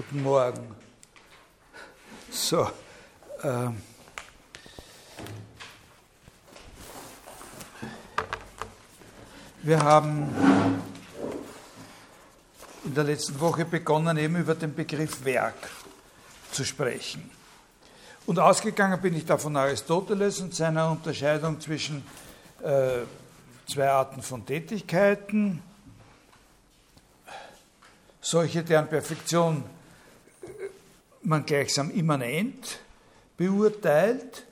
Guten Morgen. So. Ähm, wir haben in der letzten Woche begonnen, eben über den Begriff Werk zu sprechen. Und ausgegangen bin ich da von Aristoteles und seiner Unterscheidung zwischen äh, zwei Arten von Tätigkeiten, solche, deren Perfektion man gleichsam immanent beurteilt,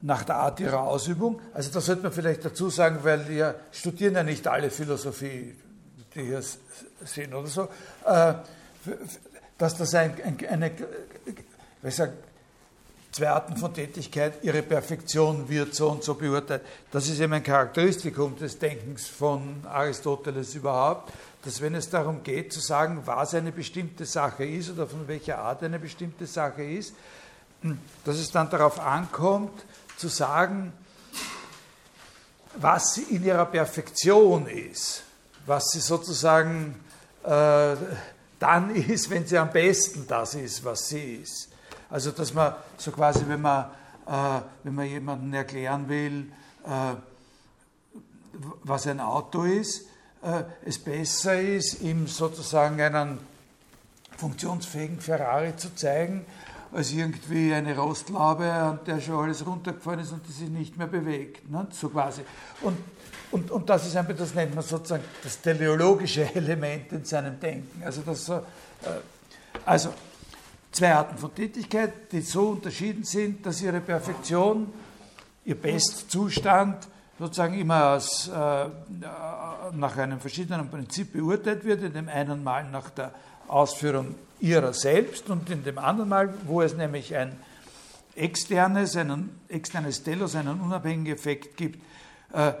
nach der Art ihrer Ausübung. Also da sollte man vielleicht dazu sagen, weil wir studieren ja nicht alle Philosophie, die hier sehen oder so, äh, dass das ein, eine, ich sag, zwei Arten von Tätigkeit, ihre Perfektion wird so und so beurteilt. Das ist eben ein Charakteristikum des Denkens von Aristoteles überhaupt, dass wenn es darum geht zu sagen, was eine bestimmte Sache ist oder von welcher Art eine bestimmte Sache ist, dass es dann darauf ankommt, zu sagen, was sie in ihrer Perfektion ist, was sie sozusagen äh, dann ist, wenn sie am besten das ist, was sie ist. Also dass man so quasi, wenn man, äh, wenn man jemandem erklären will, äh, was ein Auto ist, äh, es besser ist, ihm sozusagen einen funktionsfähigen Ferrari zu zeigen, als irgendwie eine Rostlaube, an der schon alles runtergefallen ist und die sich nicht mehr bewegt. Ne? So quasi. Und, und, und das ist einfach, das nennt man sozusagen das teleologische Element in seinem Denken. Also, das äh, also zwei Arten von Tätigkeit, die so unterschieden sind, dass ihre Perfektion, ihr Bestzustand sozusagen immer als, äh, nach einem verschiedenen Prinzip beurteilt wird, in dem einen Mal nach der Ausführung ihrer selbst und in dem anderen Mal, wo es nämlich ein externes, einen externes Telos, einen unabhängigen Effekt gibt, äh,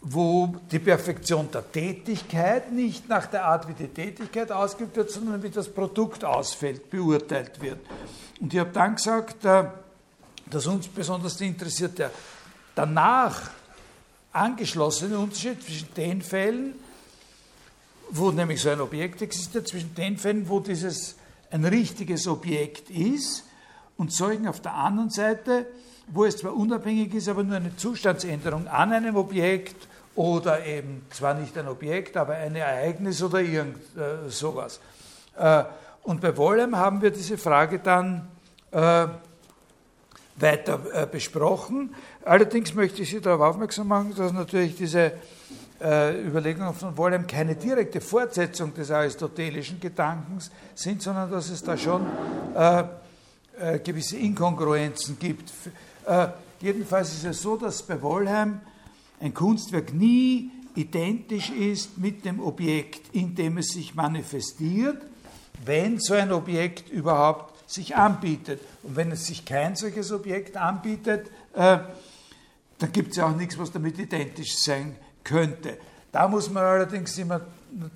wo die Perfektion der Tätigkeit nicht nach der Art, wie die Tätigkeit ausgeübt wird, sondern wie das Produkt ausfällt, beurteilt wird. Und ich habe dann gesagt, äh, dass uns besonders interessiert der danach angeschlossene Unterschied zwischen den Fällen, wo nämlich so ein Objekt existiert, zwischen den Fällen, wo dieses ein richtiges Objekt ist und solchen auf der anderen Seite, wo es zwar unabhängig ist, aber nur eine Zustandsänderung an einem Objekt oder eben zwar nicht ein Objekt, aber ein Ereignis oder irgend äh, sowas. Äh, und bei Wollem haben wir diese Frage dann äh, weiter äh, besprochen. Allerdings möchte ich Sie darauf aufmerksam machen, dass natürlich diese äh, Überlegungen von Wollheim keine direkte Fortsetzung des aristotelischen Gedankens sind, sondern dass es da schon äh, gewisse Inkongruenzen gibt. Jedenfalls ist es so, dass bei Wollheim ein Kunstwerk nie identisch ist mit dem Objekt, in dem es sich manifestiert, wenn so ein Objekt überhaupt sich anbietet. Und wenn es sich kein solches Objekt anbietet, äh, dann gibt es ja auch nichts, was damit identisch sein könnte. Da muss man allerdings immer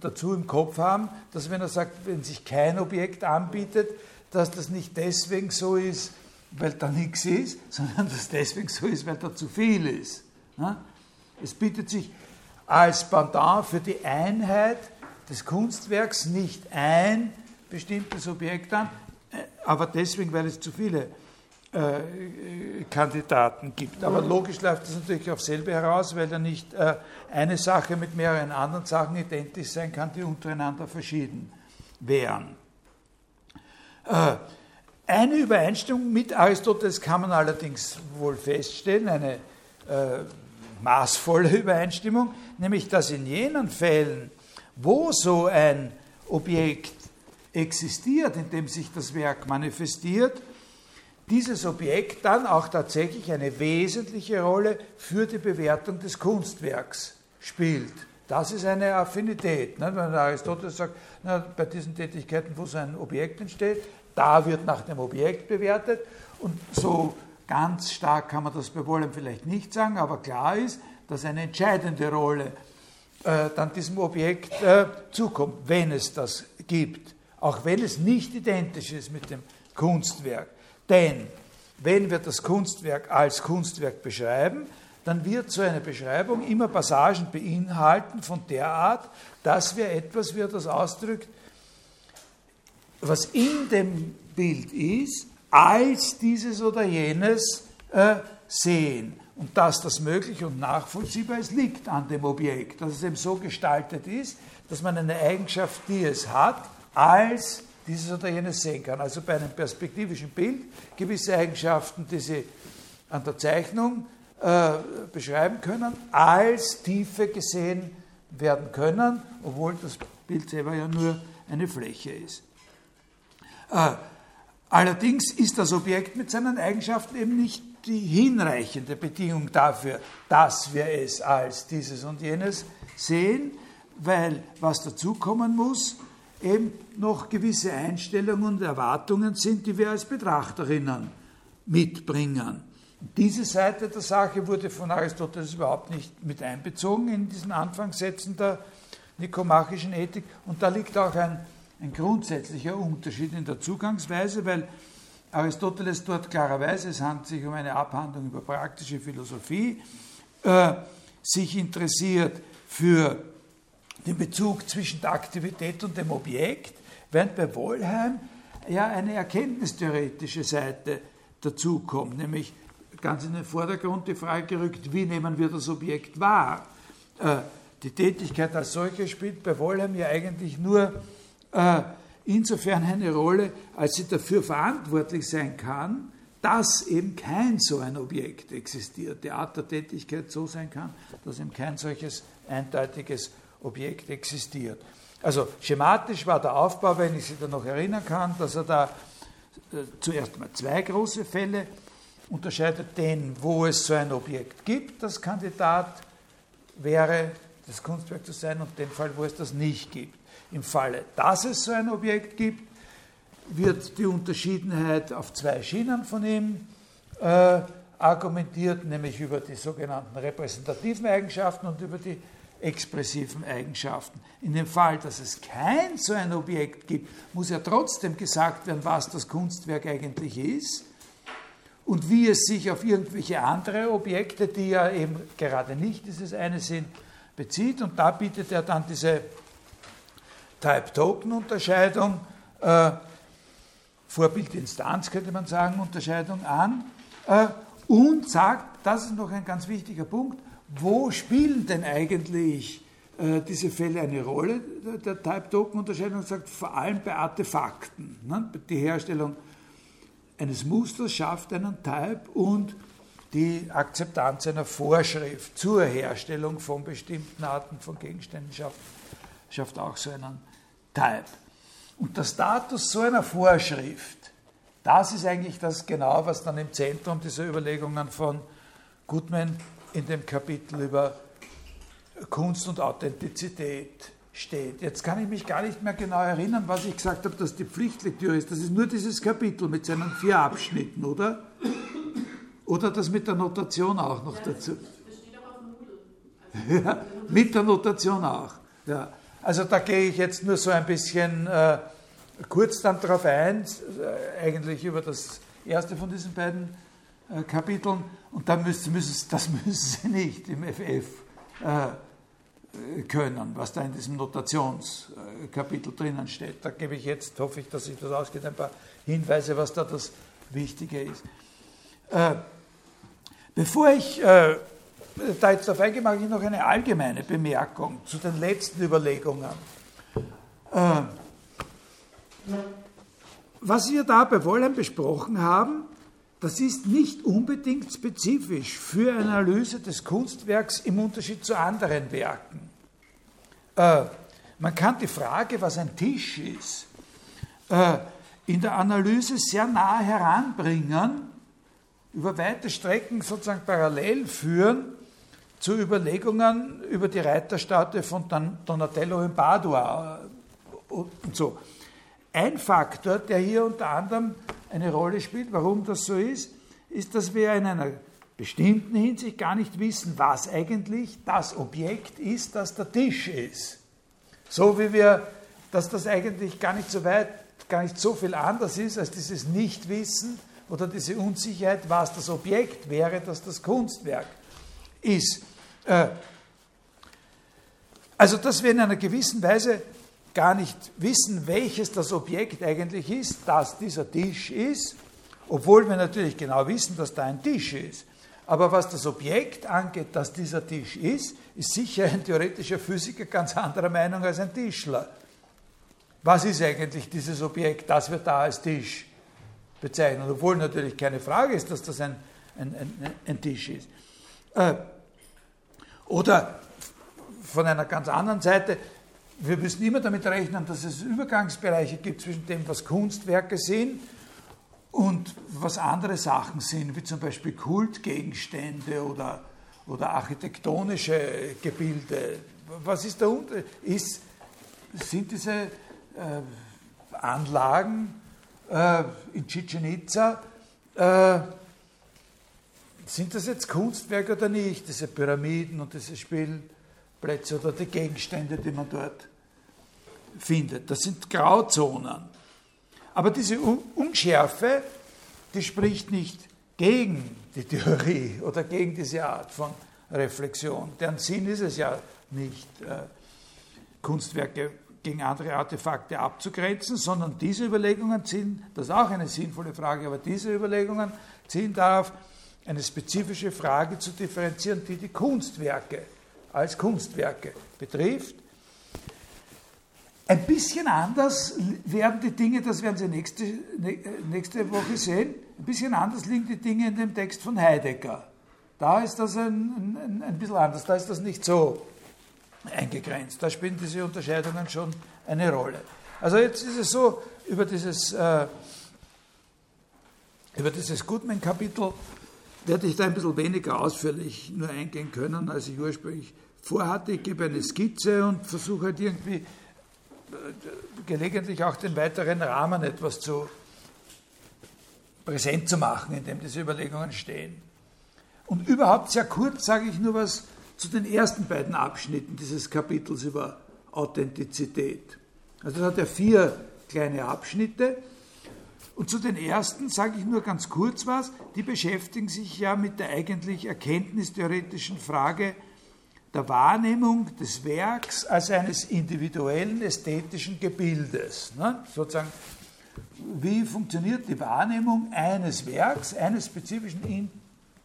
dazu im Kopf haben, dass wenn er sagt, wenn sich kein Objekt anbietet, dass das nicht deswegen so ist, weil da nichts ist, sondern dass deswegen so ist, weil da zu viel ist. Es bietet sich als Pendant für die Einheit des Kunstwerks nicht ein bestimmtes Objekt an, aber deswegen, weil es zu viele äh, Kandidaten gibt. Aber logisch läuft das natürlich auf selbe heraus, weil ja nicht äh, eine Sache mit mehreren anderen Sachen identisch sein kann, die untereinander verschieden wären. Äh, eine Übereinstimmung mit Aristoteles kann man allerdings wohl feststellen, eine maßvolle Übereinstimmung, nämlich dass in jenen Fällen, wo so ein Objekt existiert, in dem sich das Werk manifestiert, dieses Objekt dann auch tatsächlich eine wesentliche Rolle für die Bewertung des Kunstwerks spielt. Das ist eine Affinität. Wenn Aristoteles sagt, bei diesen Tätigkeiten, wo so ein Objekt entsteht, da wird nach dem Objekt bewertet. Und so ganz stark kann man das bei Wollem vielleicht nicht sagen, aber klar ist, dass eine entscheidende Rolle äh, dann diesem Objekt äh, zukommt, wenn es das gibt. Auch wenn es nicht identisch ist mit dem Kunstwerk. Denn wenn wir das Kunstwerk als Kunstwerk beschreiben, dann wird so eine Beschreibung immer Passagen beinhalten von der Art, dass wir etwas, wie er das ausdrückt, was in dem Bild ist, als dieses oder jenes äh, sehen. Und dass das möglich und nachvollziehbar ist, liegt an dem Objekt, dass es eben so gestaltet ist, dass man eine Eigenschaft, die es hat, als dieses oder jenes sehen kann. Also bei einem perspektivischen Bild gewisse Eigenschaften, die Sie an der Zeichnung äh, beschreiben können, als Tiefe gesehen werden können, obwohl das Bild selber ja nur eine Fläche ist. Äh, allerdings ist das Objekt mit seinen Eigenschaften eben nicht die hinreichende Bedingung dafür, dass wir es als dieses und jenes sehen, weil was dazukommen muss, eben noch gewisse Einstellungen und Erwartungen sind, die wir als Betrachterinnen mitbringen. Diese Seite der Sache wurde von Aristoteles überhaupt nicht mit einbezogen in diesen Anfangssätzen der nikomachischen Ethik und da liegt auch ein, ein grundsätzlicher Unterschied in der Zugangsweise, weil Aristoteles dort klarerweise, es handelt sich um eine Abhandlung über praktische Philosophie, äh, sich interessiert für den Bezug zwischen der Aktivität und dem Objekt, während bei Wollheim ja eine erkenntnistheoretische Seite dazukommt, nämlich ganz in den Vordergrund die Frage gerückt, wie nehmen wir das Objekt wahr? Äh, die Tätigkeit als solche spielt bei Wollheim ja eigentlich nur äh, insofern eine Rolle, als sie dafür verantwortlich sein kann, dass eben kein so ein Objekt existiert, die Art der Tätigkeit so sein kann, dass eben kein solches eindeutiges Objekt existiert. Also schematisch war der Aufbau, wenn ich Sie da noch erinnern kann, dass er da äh, zuerst mal zwei große Fälle unterscheidet, den, wo es so ein Objekt gibt, das Kandidat wäre, das Kunstwerk zu sein, und den Fall, wo es das nicht gibt. Im Falle, dass es so ein Objekt gibt, wird die Unterschiedenheit auf zwei Schienen von ihm äh, argumentiert, nämlich über die sogenannten repräsentativen Eigenschaften und über die expressiven Eigenschaften. In dem Fall, dass es kein so ein Objekt gibt, muss ja trotzdem gesagt werden, was das Kunstwerk eigentlich ist und wie es sich auf irgendwelche andere Objekte, die ja eben gerade nicht dieses eine sind, bezieht. Und da bietet er dann diese Type-Token-Unterscheidung, äh, Vorbild-Instanz könnte man sagen, Unterscheidung an äh, und sagt, das ist noch ein ganz wichtiger Punkt, wo spielen denn eigentlich äh, diese Fälle eine Rolle der Type-Token-Unterscheidung? sagt vor allem bei Artefakten. Ne? Die Herstellung eines Musters schafft einen Type und die Akzeptanz einer Vorschrift zur Herstellung von bestimmten Arten von Gegenständen schafft, schafft auch so einen Type. Und der Status so einer Vorschrift, das ist eigentlich das genau, was dann im Zentrum dieser Überlegungen von Goodman in dem Kapitel über Kunst und Authentizität steht. Jetzt kann ich mich gar nicht mehr genau erinnern, was ich gesagt habe, dass die Pflichtlektüre ist. Das ist nur dieses Kapitel mit seinen vier Abschnitten, oder? Oder das mit der Notation auch noch dazu? Das steht auch auf dem Moodle. Ja, mit der Notation auch. Ja. Also da gehe ich jetzt nur so ein bisschen äh, kurz dann darauf ein, äh, eigentlich über das erste von diesen beiden äh, Kapiteln. Und dann müssen, müssen, das müssen Sie nicht im FF äh, können, was da in diesem Notationskapitel drinnen steht. Da gebe ich jetzt, hoffe ich, dass sich das ausgeht, ein paar Hinweise, was da das Wichtige ist. Äh, bevor ich äh, da jetzt darauf eingehe, mache ich noch eine allgemeine Bemerkung zu den letzten Überlegungen. Äh, was wir da bei Wollheim besprochen haben, das ist nicht unbedingt spezifisch für eine Analyse des Kunstwerks im Unterschied zu anderen Werken. Äh, man kann die Frage, was ein Tisch ist, äh, in der Analyse sehr nahe heranbringen, über weite Strecken sozusagen parallel führen zu Überlegungen über die Reiterstatue von Donatello in Padua und so. Ein Faktor, der hier unter anderem eine Rolle spielt, warum das so ist, ist, dass wir in einer bestimmten Hinsicht gar nicht wissen, was eigentlich das Objekt ist, das der Tisch ist. So wie wir, dass das eigentlich gar nicht so weit, gar nicht so viel anders ist als dieses Nichtwissen oder diese Unsicherheit, was das Objekt wäre, das das Kunstwerk ist. Äh, also, dass wir in einer gewissen Weise gar nicht wissen, welches das Objekt eigentlich ist, das dieser Tisch ist, obwohl wir natürlich genau wissen, dass da ein Tisch ist. Aber was das Objekt angeht, das dieser Tisch ist, ist sicher ein theoretischer Physiker ganz anderer Meinung als ein Tischler. Was ist eigentlich dieses Objekt, das wir da als Tisch bezeichnen? Obwohl natürlich keine Frage ist, dass das ein, ein, ein, ein Tisch ist. Äh, oder von einer ganz anderen Seite, wir müssen immer damit rechnen, dass es Übergangsbereiche gibt zwischen dem, was Kunstwerke sind und was andere Sachen sind, wie zum Beispiel Kultgegenstände oder, oder architektonische Gebilde. Was ist der Unterschied? Ist, sind diese äh, Anlagen äh, in Chichen Itza, äh, sind das jetzt Kunstwerke oder nicht, diese Pyramiden und diese Spielplätze oder die Gegenstände, die man dort findet? Das sind Grauzonen. Aber diese Unschärfe, die spricht nicht gegen die Theorie oder gegen diese Art von Reflexion. Deren Sinn ist es ja nicht, äh, Kunstwerke gegen andere Artefakte abzugrenzen, sondern diese Überlegungen ziehen, das ist auch eine sinnvolle Frage, aber diese Überlegungen ziehen darauf, eine spezifische Frage zu differenzieren, die die Kunstwerke als Kunstwerke betrifft ein bisschen anders werden die Dinge, das werden Sie nächste, nächste Woche sehen, ein bisschen anders liegen die Dinge in dem Text von Heidegger. Da ist das ein, ein, ein bisschen anders, da ist das nicht so eingegrenzt. Da spielen diese Unterscheidungen schon eine Rolle. Also jetzt ist es so, über dieses, äh, über dieses Goodman-Kapitel werde ich da ein bisschen weniger ausführlich nur eingehen können, als ich ursprünglich vorhatte. Ich gebe eine Skizze und versuche halt irgendwie gelegentlich auch den weiteren Rahmen etwas zu präsent zu machen, in dem diese Überlegungen stehen. Und überhaupt sehr kurz sage ich nur was zu den ersten beiden Abschnitten dieses Kapitels über Authentizität. Also das hat ja vier kleine Abschnitte. Und zu den ersten sage ich nur ganz kurz was. Die beschäftigen sich ja mit der eigentlich erkenntnistheoretischen Frage, der Wahrnehmung des Werks als eines individuellen ästhetischen Gebildes. Ne? Sozusagen, wie funktioniert die Wahrnehmung eines Werks, eines spezifischen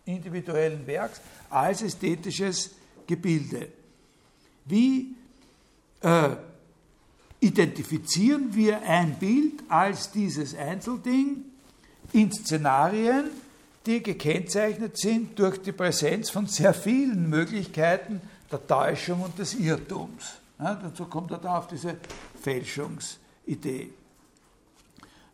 individuellen Werks als ästhetisches Gebilde? Wie äh, identifizieren wir ein Bild als dieses Einzelding in Szenarien, die gekennzeichnet sind durch die Präsenz von sehr vielen Möglichkeiten der Täuschung und des Irrtums. Ja, dazu kommt er da auf diese Fälschungsidee.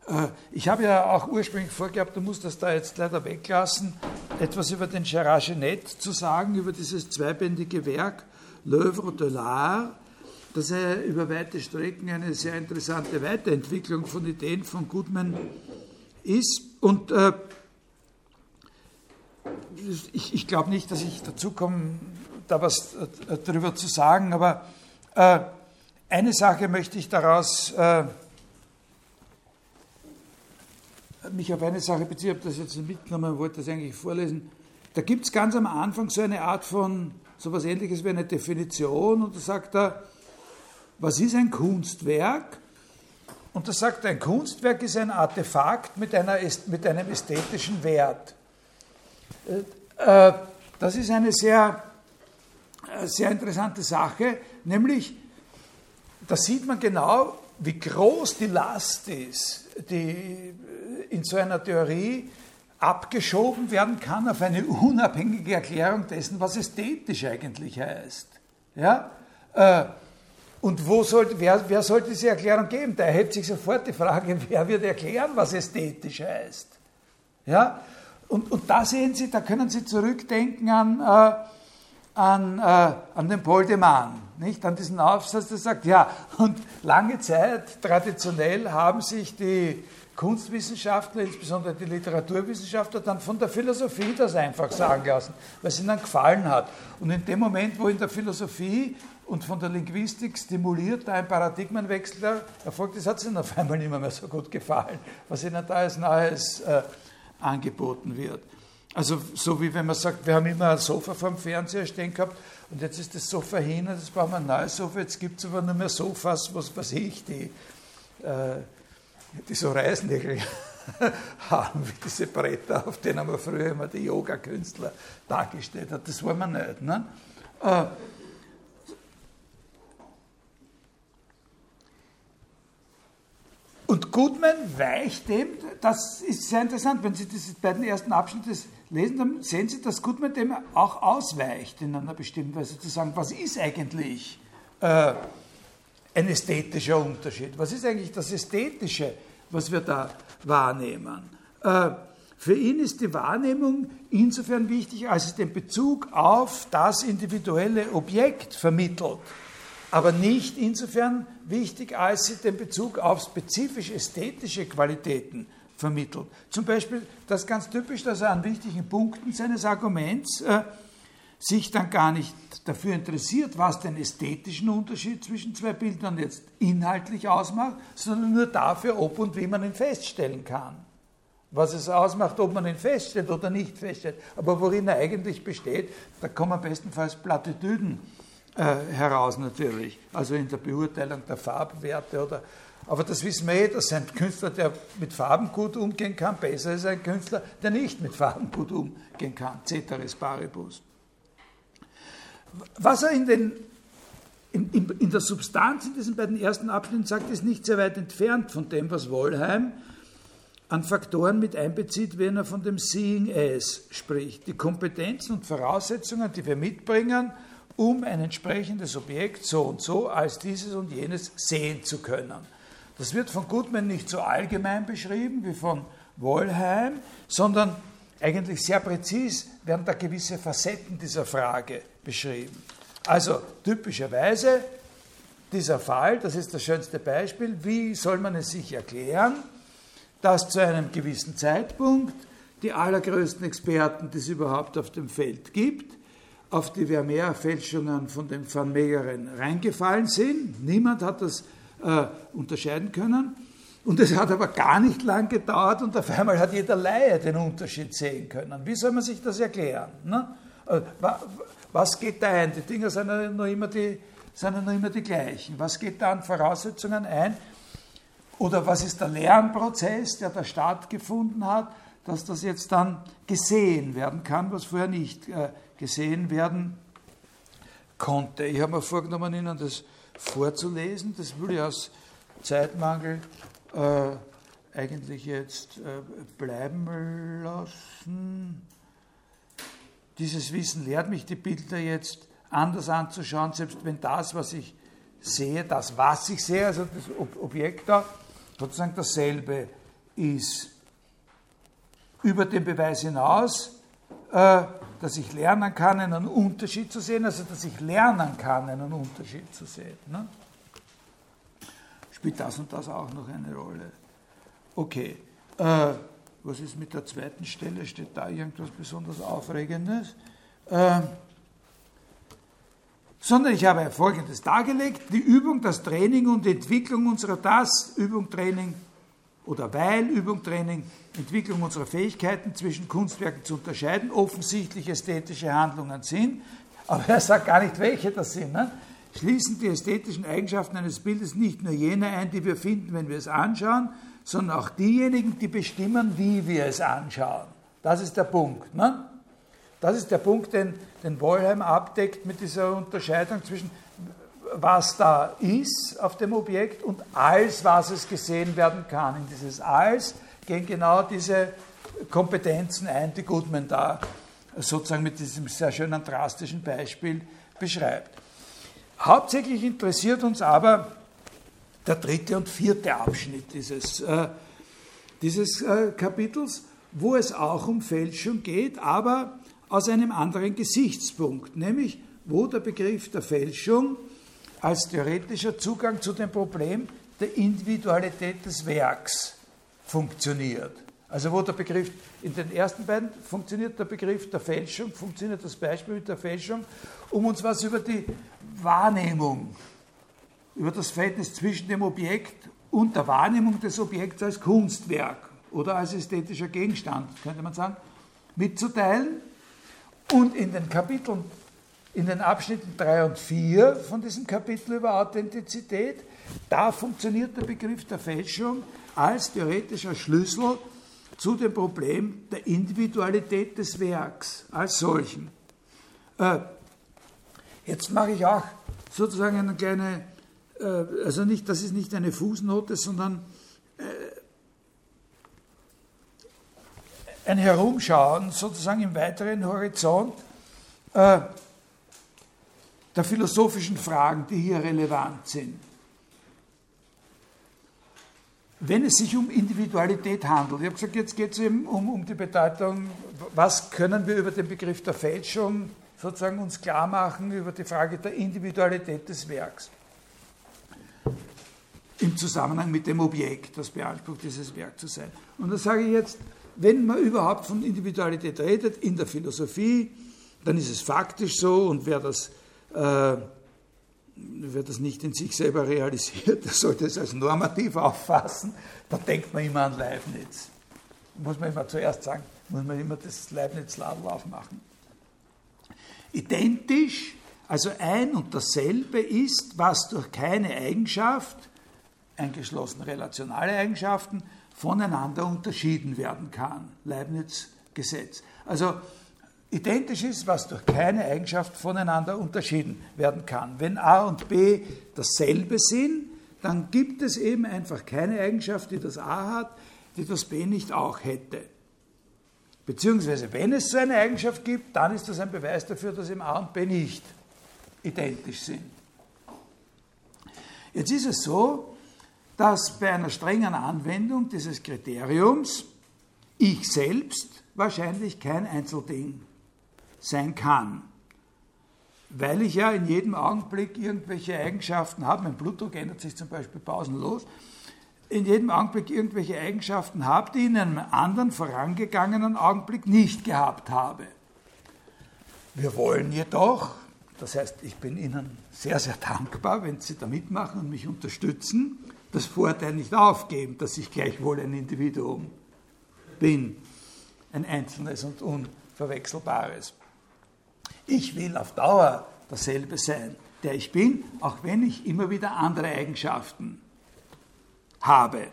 Äh, ich habe ja auch ursprünglich vorgehabt, du musst das da jetzt leider weglassen, etwas über den Gerard Genet zu sagen, über dieses zweibändige Werk L'œuvre de l'art, das ja über weite Strecken eine sehr interessante Weiterentwicklung von Ideen von Goodman ist. Und äh, ich, ich glaube nicht, dass ich dazu komme, da was äh, darüber zu sagen, aber äh, eine Sache möchte ich daraus, äh, mich auf eine Sache beziehen, ich habe das jetzt mitgenommen, wollte das eigentlich vorlesen. Da gibt es ganz am Anfang so eine Art von, so etwas ähnliches wie eine Definition und da sagt er, was ist ein Kunstwerk? Und da sagt er, ein Kunstwerk ist ein Artefakt mit, einer, mit einem ästhetischen Wert. Äh, das ist eine sehr äh, sehr interessante Sache, nämlich da sieht man genau, wie groß die Last ist, die äh, in so einer Theorie abgeschoben werden kann auf eine unabhängige Erklärung dessen, was ästhetisch eigentlich heißt. Ja? Äh, und wo sollte, wer, wer sollte diese Erklärung geben? Da erhebt sich sofort die Frage, wer wird erklären, was ästhetisch heißt. Ja? Und, und da sehen Sie, da können Sie zurückdenken an äh, an, äh, an den Paul de Man, nicht? an diesen Aufsatz, der sagt, ja, und lange Zeit, traditionell, haben sich die Kunstwissenschaftler, insbesondere die Literaturwissenschaftler, dann von der Philosophie das einfach sagen lassen, weil es ihnen gefallen hat. Und in dem Moment, wo in der Philosophie und von der Linguistik stimuliert ein Paradigmenwechsel erfolgt ist, hat es ihnen auf einmal nicht mehr, mehr so gut gefallen, was ihnen da als Neues äh, angeboten wird. Also so wie wenn man sagt, wir haben immer ein Sofa vor dem Fernseher stehen gehabt und jetzt ist das Sofa hin und jetzt brauchen wir ein neues Sofa, jetzt gibt es aber nur mehr Sofas, was weiß ich, die, äh, die so Reißnägel haben, wie diese Bretter, auf denen man früher immer die Yoga-Künstler dargestellt hat. Das wollen wir nicht. Ne? Äh, Und Goodman weicht dem, das ist sehr interessant, wenn Sie diese beiden ersten Abschnitte lesen, dann sehen Sie, dass Goodman dem auch ausweicht in einer bestimmten Weise, zu sagen, was ist eigentlich äh, ein ästhetischer Unterschied? Was ist eigentlich das Ästhetische, was wir da wahrnehmen? Äh, für ihn ist die Wahrnehmung insofern wichtig, als es den Bezug auf das individuelle Objekt vermittelt aber nicht insofern wichtig, als sie den Bezug auf spezifisch ästhetische Qualitäten vermittelt. Zum Beispiel, das ganz typisch, dass er an wichtigen Punkten seines Arguments äh, sich dann gar nicht dafür interessiert, was den ästhetischen Unterschied zwischen zwei Bildern jetzt inhaltlich ausmacht, sondern nur dafür, ob und wie man ihn feststellen kann. Was es ausmacht, ob man ihn feststellt oder nicht feststellt, aber worin er eigentlich besteht, da kommen bestenfalls Plattitüden äh, heraus natürlich, also in der Beurteilung der Farbwerte oder aber das wissen wir eh, dass ein Künstler, der mit Farben gut umgehen kann, besser ist ein Künstler, der nicht mit Farben gut umgehen kann. Ceteris paribus. Was er in, den, in, in, in, der Substanz in diesen beiden ersten Abschnitten sagt, ist nicht sehr weit entfernt von dem, was Wollheim an Faktoren mit einbezieht, wenn er von dem Seeing As spricht. Die Kompetenzen und Voraussetzungen, die wir mitbringen, um ein entsprechendes Objekt so und so als dieses und jenes sehen zu können. Das wird von Goodman nicht so allgemein beschrieben wie von Wollheim, sondern eigentlich sehr präzis werden da gewisse Facetten dieser Frage beschrieben. Also typischerweise dieser Fall, das ist das schönste Beispiel, wie soll man es sich erklären, dass zu einem gewissen Zeitpunkt die allergrößten Experten, die es überhaupt auf dem Feld gibt, auf die Vermeer-Fälschungen von den Van Meegeren reingefallen sind. Niemand hat das äh, unterscheiden können. Und es hat aber gar nicht lang gedauert und auf einmal hat jeder Laie den Unterschied sehen können. Wie soll man sich das erklären? Ne? Äh, was geht da ein? Die Dinge sind ja noch immer die, sind ja noch immer die gleichen. Was geht da an Voraussetzungen ein? Oder was ist der Lernprozess, der da stattgefunden hat, dass das jetzt dann gesehen werden kann, was vorher nicht äh, gesehen werden konnte. Ich habe mir vorgenommen, Ihnen das vorzulesen. Das würde ich aus Zeitmangel äh, eigentlich jetzt äh, bleiben lassen. Dieses Wissen lehrt mich, die Bilder jetzt anders anzuschauen, selbst wenn das, was ich sehe, das, was ich sehe, also das Objekt da, sozusagen dasselbe ist. Über den Beweis hinaus äh, dass ich lernen kann, einen Unterschied zu sehen, also dass ich lernen kann, einen Unterschied zu sehen. Ne? Spielt das und das auch noch eine Rolle? Okay, äh, was ist mit der zweiten Stelle? Steht da irgendwas besonders Aufregendes? Äh, sondern ich habe Folgendes dargelegt, die Übung, das Training und die Entwicklung unserer das, Übung, Training, oder weil Übung, Training, Entwicklung unserer Fähigkeiten zwischen Kunstwerken zu unterscheiden, offensichtlich ästhetische Handlungen sind, aber er sagt gar nicht, welche das sind. Ne? Schließen die ästhetischen Eigenschaften eines Bildes nicht nur jene ein, die wir finden, wenn wir es anschauen, sondern auch diejenigen, die bestimmen, wie wir es anschauen. Das ist der Punkt. Ne? Das ist der Punkt, den, den Wollheim abdeckt mit dieser Unterscheidung zwischen was da ist auf dem Objekt und als was es gesehen werden kann. In dieses als gehen genau diese Kompetenzen ein, die Goodman da sozusagen mit diesem sehr schönen drastischen Beispiel beschreibt. Hauptsächlich interessiert uns aber der dritte und vierte Abschnitt dieses, äh, dieses äh, Kapitels, wo es auch um Fälschung geht, aber aus einem anderen Gesichtspunkt, nämlich wo der Begriff der Fälschung als theoretischer Zugang zu dem Problem der Individualität des Werks funktioniert. Also wo der Begriff, in den ersten beiden funktioniert der Begriff der Fälschung, funktioniert das Beispiel mit der Fälschung, um uns was über die Wahrnehmung, über das Verhältnis zwischen dem Objekt und der Wahrnehmung des Objekts als Kunstwerk oder als ästhetischer Gegenstand, könnte man sagen, mitzuteilen. Und in den Kapiteln, in den Abschnitten 3 und 4 von diesem Kapitel über Authentizität, da funktioniert der Begriff der Fälschung als theoretischer Schlüssel zu dem Problem der Individualität des Werks als solchen. Äh, jetzt mache ich auch sozusagen eine kleine, äh, also nicht, das ist nicht eine Fußnote, sondern äh, ein Herumschauen sozusagen im weiteren Horizont der philosophischen Fragen, die hier relevant sind. Wenn es sich um Individualität handelt, ich habe gesagt, jetzt geht es eben um, um die Bedeutung, was können wir über den Begriff der Fälschung sozusagen uns klar machen, über die Frage der Individualität des Werks im Zusammenhang mit dem Objekt, das beansprucht, dieses Werk zu sein. Und da sage ich jetzt, wenn man überhaupt von Individualität redet in der Philosophie, dann ist es faktisch so und wer das, äh, wer das nicht in sich selber realisiert, der sollte es als normativ auffassen, da denkt man immer an Leibniz. Muss man immer zuerst sagen, muss man immer das Leibniz-Ladel aufmachen. Identisch, also ein und dasselbe ist, was durch keine Eigenschaft, eingeschlossen relationale Eigenschaften, voneinander unterschieden werden kann. Leibniz Gesetz. Also identisch ist, was durch keine Eigenschaft voneinander unterschieden werden kann. Wenn A und B dasselbe sind, dann gibt es eben einfach keine Eigenschaft, die das A hat, die das B nicht auch hätte. Beziehungsweise, wenn es so eine Eigenschaft gibt, dann ist das ein Beweis dafür, dass im A und B nicht identisch sind. Jetzt ist es so, dass bei einer strengen Anwendung dieses Kriteriums ich selbst wahrscheinlich kein Einzelding sein kann, weil ich ja in jedem Augenblick irgendwelche Eigenschaften habe, mein Blutdruck ändert sich zum Beispiel pausenlos, in jedem Augenblick irgendwelche Eigenschaften habe, die in einem anderen vorangegangenen Augenblick nicht gehabt habe. Wir wollen jedoch, das heißt, ich bin Ihnen sehr, sehr dankbar, wenn Sie da mitmachen und mich unterstützen, das Vorteil nicht aufgeben, dass ich gleichwohl ein Individuum bin, ein einzelnes und unverwechselbares. Ich will auf Dauer dasselbe sein, der ich bin, auch wenn ich immer wieder andere Eigenschaften habe.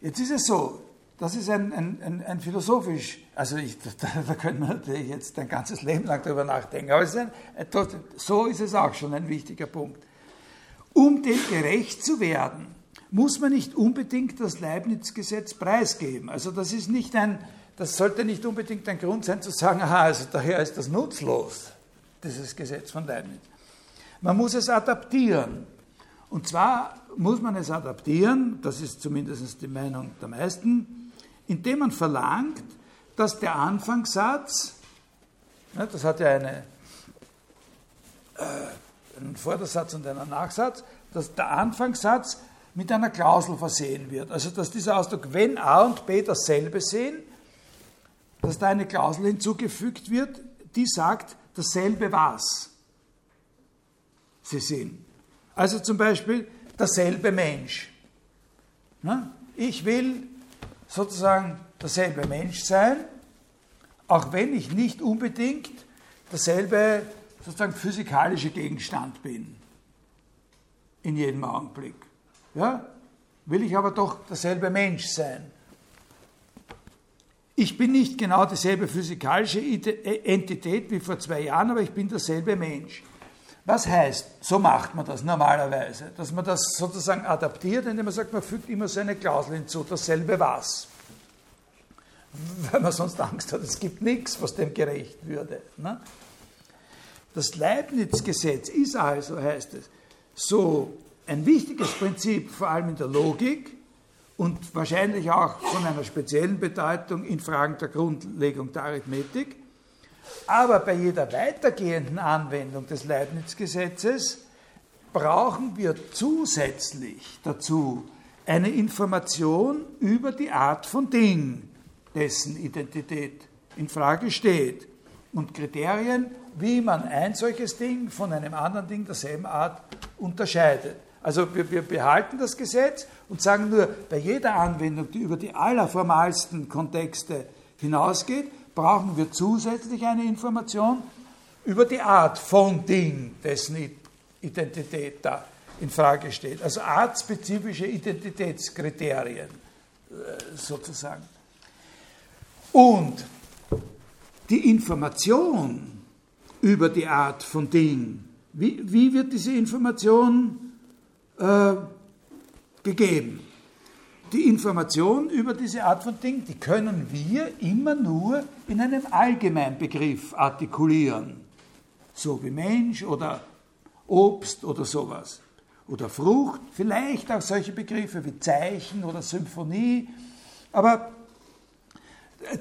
Jetzt ist es so, das ist ein, ein, ein, ein philosophisch, also ich, da, da können wir natürlich jetzt ein ganzes Leben lang darüber nachdenken, aber ist so ist es auch schon ein wichtiger Punkt. Um dem gerecht zu werden, muss man nicht unbedingt das Leibniz-Gesetz preisgeben. Also das ist nicht ein, das sollte nicht unbedingt ein Grund sein zu sagen, aha, also daher ist das nutzlos, dieses Gesetz von Leibniz. Man muss es adaptieren. Und zwar muss man es adaptieren, das ist zumindest die Meinung der meisten, indem man verlangt, dass der Anfangssatz, das hat ja eine, äh, einen Vordersatz und einen Nachsatz, dass der Anfangssatz mit einer Klausel versehen wird. Also dass dieser Ausdruck, wenn A und B dasselbe sehen, dass da eine Klausel hinzugefügt wird, die sagt, dasselbe was sie sind. Also zum Beispiel derselbe Mensch. Ich will sozusagen derselbe Mensch sein, auch wenn ich nicht unbedingt derselbe sozusagen physikalische Gegenstand bin. In jedem Augenblick. Ja? Will ich aber doch derselbe Mensch sein. Ich bin nicht genau dieselbe physikalische Entität wie vor zwei Jahren, aber ich bin derselbe Mensch. Was heißt, so macht man das normalerweise, dass man das sozusagen adaptiert, indem man sagt, man fügt immer so eine Klausel hinzu, dasselbe was. Weil man sonst Angst hat, es gibt nichts, was dem gerecht würde. Ne? Das Leibniz-Gesetz ist also, heißt es, so ein wichtiges Prinzip, vor allem in der Logik und wahrscheinlich auch von einer speziellen Bedeutung in Fragen der Grundlegung der Arithmetik. Aber bei jeder weitergehenden Anwendung des Leibniz-Gesetzes brauchen wir zusätzlich dazu eine Information über die Art von Ding, dessen Identität in Frage steht und Kriterien, wie man ein solches Ding von einem anderen Ding derselben Art unterscheidet. Also wir, wir, behalten das Gesetz und sagen nur, bei jeder Anwendung, die über die allerformalsten Kontexte hinausgeht, brauchen wir zusätzlich eine Information über die Art von Ding, dessen Identität da in Frage steht. Also artspezifische Identitätskriterien äh, sozusagen. Und die Information über die Art von Ding, wie, wie wird diese Information äh, gegeben? Die Information über diese Art von Ding, die können wir immer nur in einem Allgemeinbegriff artikulieren, so wie Mensch oder Obst oder sowas. Oder Frucht, vielleicht auch solche Begriffe wie Zeichen oder Symphonie, aber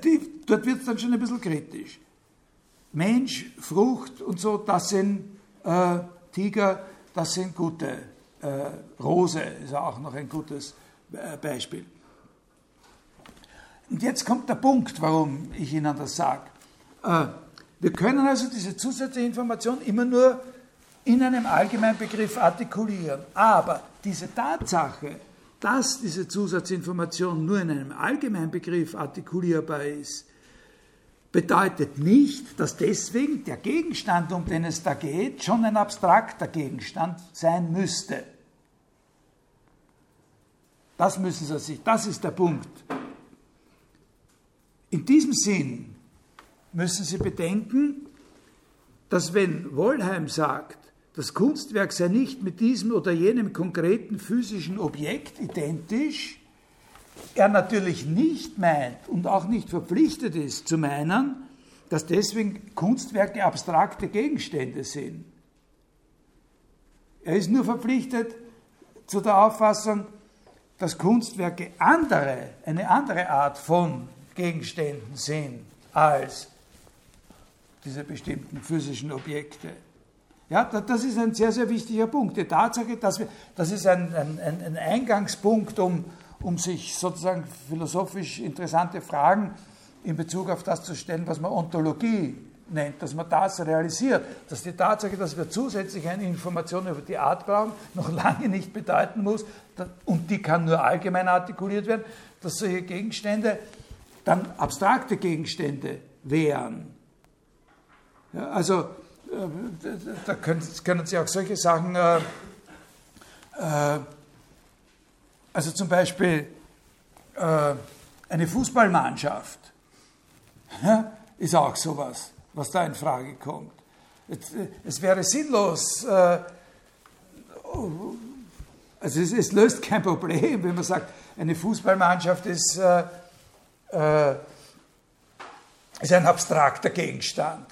die, dort wird es dann schon ein bisschen kritisch. Mensch, Frucht und so, das sind äh, Tiger, das sind gute. Äh, Rose ist auch noch ein gutes äh, Beispiel. Und jetzt kommt der Punkt, warum ich Ihnen das sage. Äh, wir können also diese zusätzliche Information immer nur in einem allgemeinen Begriff artikulieren. Aber diese Tatsache, dass diese Zusatzinformation nur in einem allgemeinen Begriff artikulierbar ist, bedeutet nicht, dass deswegen der Gegenstand, um den es da geht, schon ein abstrakter Gegenstand sein müsste. Das müssen Sie sich, das ist der Punkt. In diesem Sinn müssen Sie bedenken, dass wenn Wollheim sagt, das Kunstwerk sei nicht mit diesem oder jenem konkreten physischen Objekt identisch, er natürlich nicht meint und auch nicht verpflichtet ist zu meinen, dass deswegen Kunstwerke abstrakte Gegenstände sind. Er ist nur verpflichtet zu der Auffassung, dass Kunstwerke andere, eine andere Art von Gegenständen sind als diese bestimmten physischen Objekte. Ja, das ist ein sehr, sehr wichtiger Punkt. Die Tatsache, dass wir, das ist ein, ein, ein Eingangspunkt, um, um sich sozusagen philosophisch interessante Fragen in Bezug auf das zu stellen, was man Ontologie nennt, dass man das realisiert, dass die Tatsache, dass wir zusätzlich eine Information über die Art brauchen, noch lange nicht bedeuten muss, und die kann nur allgemein artikuliert werden, dass solche Gegenstände dann abstrakte Gegenstände wären. Ja, also äh, da können, können, Sie auch solche Sachen, äh, äh, also zum Beispiel äh, eine Fußballmannschaft ja, ist auch sowas, was da in Frage kommt. Es, es wäre sinnlos, äh, also es, es, löst kein Problem, wenn man sagt, eine Fußballmannschaft ist, äh, äh, ist ein abstrakter Gegenstand.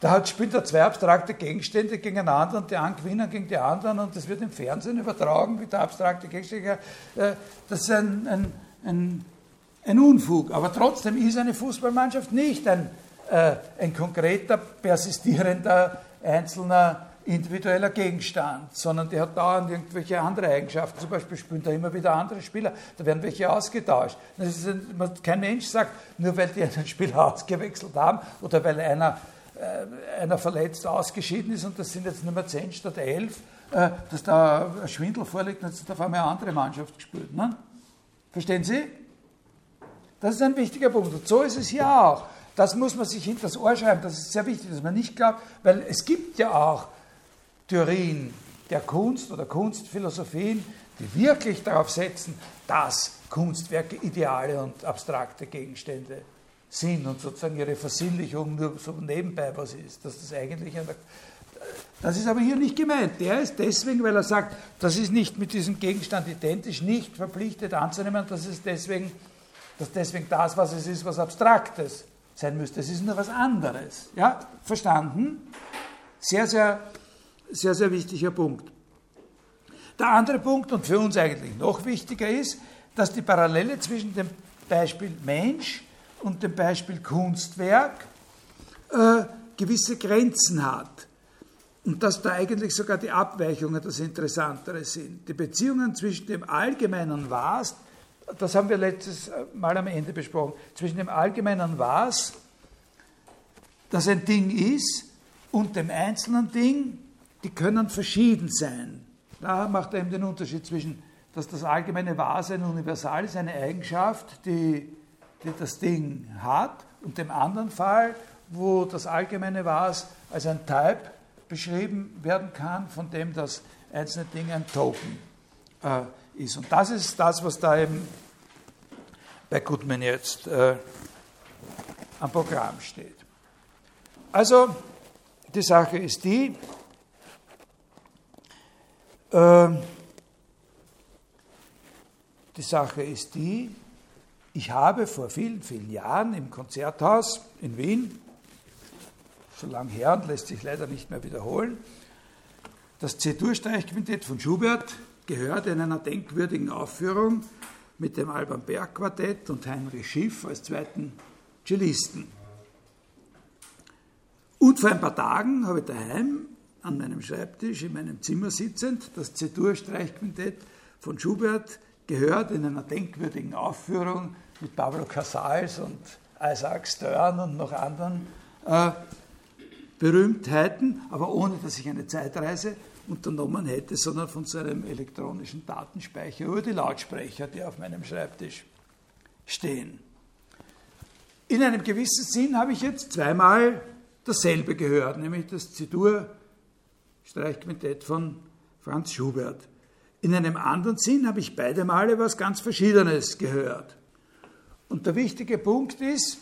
Da hat, spielt er zwei abstrakte Gegenstände gegeneinander und die einen gewinnen gegen die anderen und das wird im Fernsehen übertragen, wie der abstrakte Gegenstände. Äh, das ist ein, ein, ein, ein Unfug. Aber trotzdem ist eine Fußballmannschaft nicht ein, äh, ein konkreter, persistierender, einzelner individueller Gegenstand, sondern die hat dauernd irgendwelche andere Eigenschaften. Zum Beispiel spielen da immer wieder andere Spieler, da werden welche ausgetauscht. Ein, kein Mensch sagt, nur weil die einen Spieler ausgewechselt haben oder weil einer, äh, einer verletzt ausgeschieden ist und das sind jetzt Nummer 10 statt 11, äh, dass da ein Schwindel vorliegt und jetzt auf einmal eine andere Mannschaft gespielt. Ne? Verstehen Sie? Das ist ein wichtiger Punkt. Und so ist es hier auch. Das muss man sich hinter das Ohr schreiben. Das ist sehr wichtig, dass man nicht glaubt, weil es gibt ja auch Theorien der Kunst oder Kunstphilosophien, die wirklich darauf setzen, dass Kunstwerke ideale und abstrakte Gegenstände sind und sozusagen ihre Versinnlichung nur so nebenbei was ist, dass das eigentlich eine das ist aber hier nicht gemeint. Der ist deswegen, weil er sagt, das ist nicht mit diesem Gegenstand identisch, nicht verpflichtet anzunehmen, dass es deswegen, dass deswegen das, was es ist, was Abstraktes sein müsste. Es ist nur was anderes. Ja, verstanden? Sehr, sehr sehr, sehr wichtiger Punkt. Der andere Punkt, und für uns eigentlich noch wichtiger ist, dass die Parallele zwischen dem Beispiel Mensch und dem Beispiel Kunstwerk äh, gewisse Grenzen hat. Und dass da eigentlich sogar die Abweichungen das Interessantere sind. Die Beziehungen zwischen dem allgemeinen Was, das haben wir letztes Mal am Ende besprochen, zwischen dem allgemeinen Was, das ein Ding ist, und dem einzelnen Ding, die können verschieden sein. Da macht er eben den Unterschied zwischen, dass das allgemeine Wahrsein universal ist, eine Eigenschaft, die, die das Ding hat, und dem anderen Fall, wo das allgemeine Was als ein Type beschrieben werden kann, von dem das einzelne Ding ein Token äh, ist. Und das ist das, was da eben bei Goodman jetzt äh, am Programm steht. Also, die Sache ist die, die Sache ist die, ich habe vor vielen, vielen Jahren im Konzerthaus in Wien, so lang her und lässt sich leider nicht mehr wiederholen, das C-Dur-Streichquintett von Schubert gehört in einer denkwürdigen Aufführung mit dem Alban Berg Quartett und Heinrich Schiff als zweiten Cellisten. Und vor ein paar Tagen habe ich daheim an meinem Schreibtisch in meinem Zimmer sitzend das C-Dur-Streichquintett von Schubert gehört in einer denkwürdigen Aufführung mit Pablo Casals und Isaac Stern und noch anderen äh, Berühmtheiten, aber ohne dass ich eine Zeitreise unternommen hätte, sondern von so einem elektronischen Datenspeicher über die Lautsprecher, die auf meinem Schreibtisch stehen. In einem gewissen Sinn habe ich jetzt zweimal dasselbe gehört, nämlich das Zidur-Streichquintett von Franz Schubert. In einem anderen Sinn habe ich beide Male was ganz Verschiedenes gehört. Und der wichtige Punkt ist,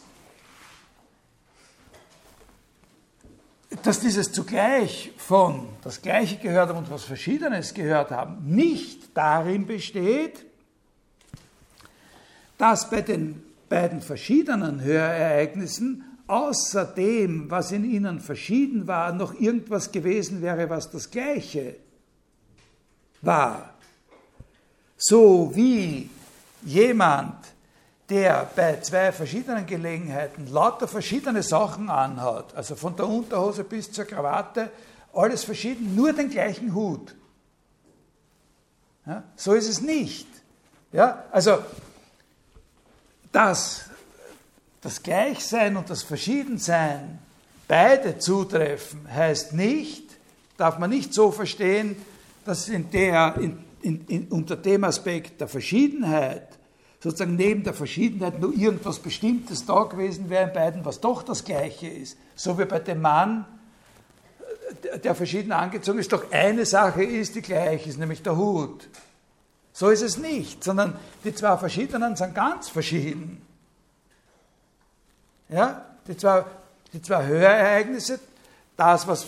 dass dieses zugleich von das Gleiche gehört haben und was Verschiedenes gehört haben, nicht darin besteht, dass bei den beiden verschiedenen Hörereignissen außer dem, was in ihnen verschieden war, noch irgendwas gewesen wäre, was das Gleiche war. So wie jemand der bei zwei verschiedenen Gelegenheiten lauter verschiedene Sachen anhat, also von der Unterhose bis zur Krawatte, alles verschieden, nur den gleichen Hut. Ja, so ist es nicht. Ja, also dass das Gleichsein und das Verschiedensein beide zutreffen, heißt nicht, darf man nicht so verstehen, dass in der, in, in, in, unter dem Aspekt der Verschiedenheit sozusagen neben der Verschiedenheit nur irgendwas Bestimmtes da gewesen wäre in beiden, was doch das Gleiche ist. So wie bei dem Mann, der verschieden angezogen ist, doch eine Sache ist, die gleich ist, nämlich der Hut. So ist es nicht, sondern die zwei verschiedenen sind ganz verschieden. Ja, die zwei, die zwei Hörereignisse, das, was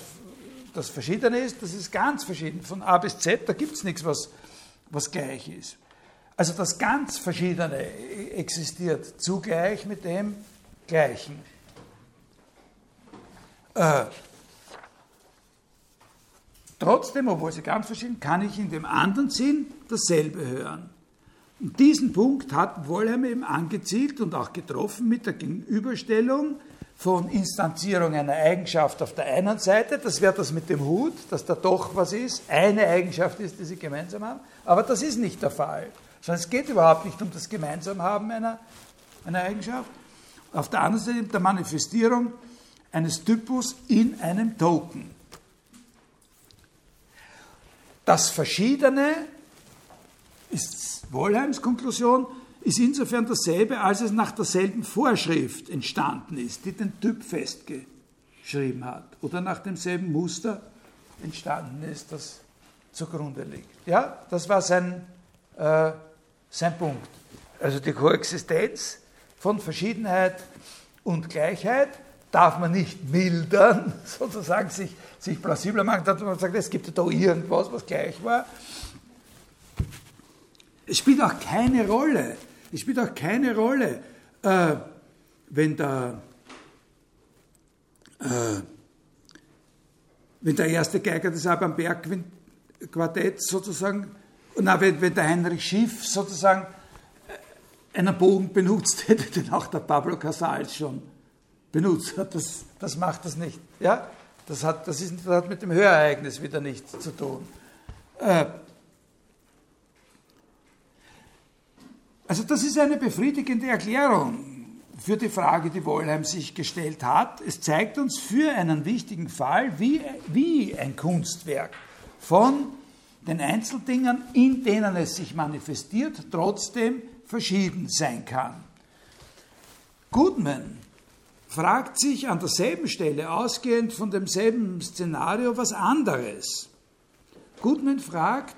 das Verschiedene ist, das ist ganz verschieden. Von A bis Z, da gibt es nichts, was, was gleich ist. Also das ganz Verschiedene existiert zugleich mit dem Gleichen. Äh, trotzdem, obwohl sie ganz verschieden, kann ich in dem anderen Sinn dasselbe hören. Und diesen Punkt hat Wollheim eben angezielt und auch getroffen mit der Gegenüberstellung von Instanzierung einer Eigenschaft auf der einen Seite, das wäre das mit dem Hut, dass da doch was ist, eine Eigenschaft ist, die sie gemeinsam haben, aber das ist nicht der Fall sondern es geht überhaupt nicht um das Gemeinsamhaben einer, einer Eigenschaft. Auf der anderen Seite der Manifestierung eines Typus in einem Token. Das Verschiedene ist Wollheims Konklusion, ist insofern dasselbe, als es nach derselben Vorschrift entstanden ist, die den Typ festgeschrieben hat, oder nach demselben Muster entstanden ist, das zugrunde liegt. Ja, das war sein äh, sein Punkt. Also die Koexistenz von Verschiedenheit und Gleichheit darf man nicht mildern, sozusagen sich, sich plausibler machen, dass man sagt, es gibt ja da irgendwas, was gleich war. Es spielt auch keine Rolle, es spielt auch keine Rolle, äh, wenn der, äh, wenn der erste Geiger des Abamberg-Quartetts sozusagen und auch wenn, wenn der Heinrich Schiff sozusagen äh, einen Bogen benutzt hätte, den auch der Pablo Casals schon benutzt hat, das, das macht das nicht. Ja? Das, hat, das, ist, das hat mit dem Hörereignis wieder nichts zu tun. Äh, also das ist eine befriedigende Erklärung für die Frage, die Wollheim sich gestellt hat. Es zeigt uns für einen wichtigen Fall, wie, wie ein Kunstwerk von den Einzeldingen, in denen es sich manifestiert, trotzdem verschieden sein kann. Goodman fragt sich an derselben Stelle, ausgehend von demselben Szenario, was anderes. Goodman fragt,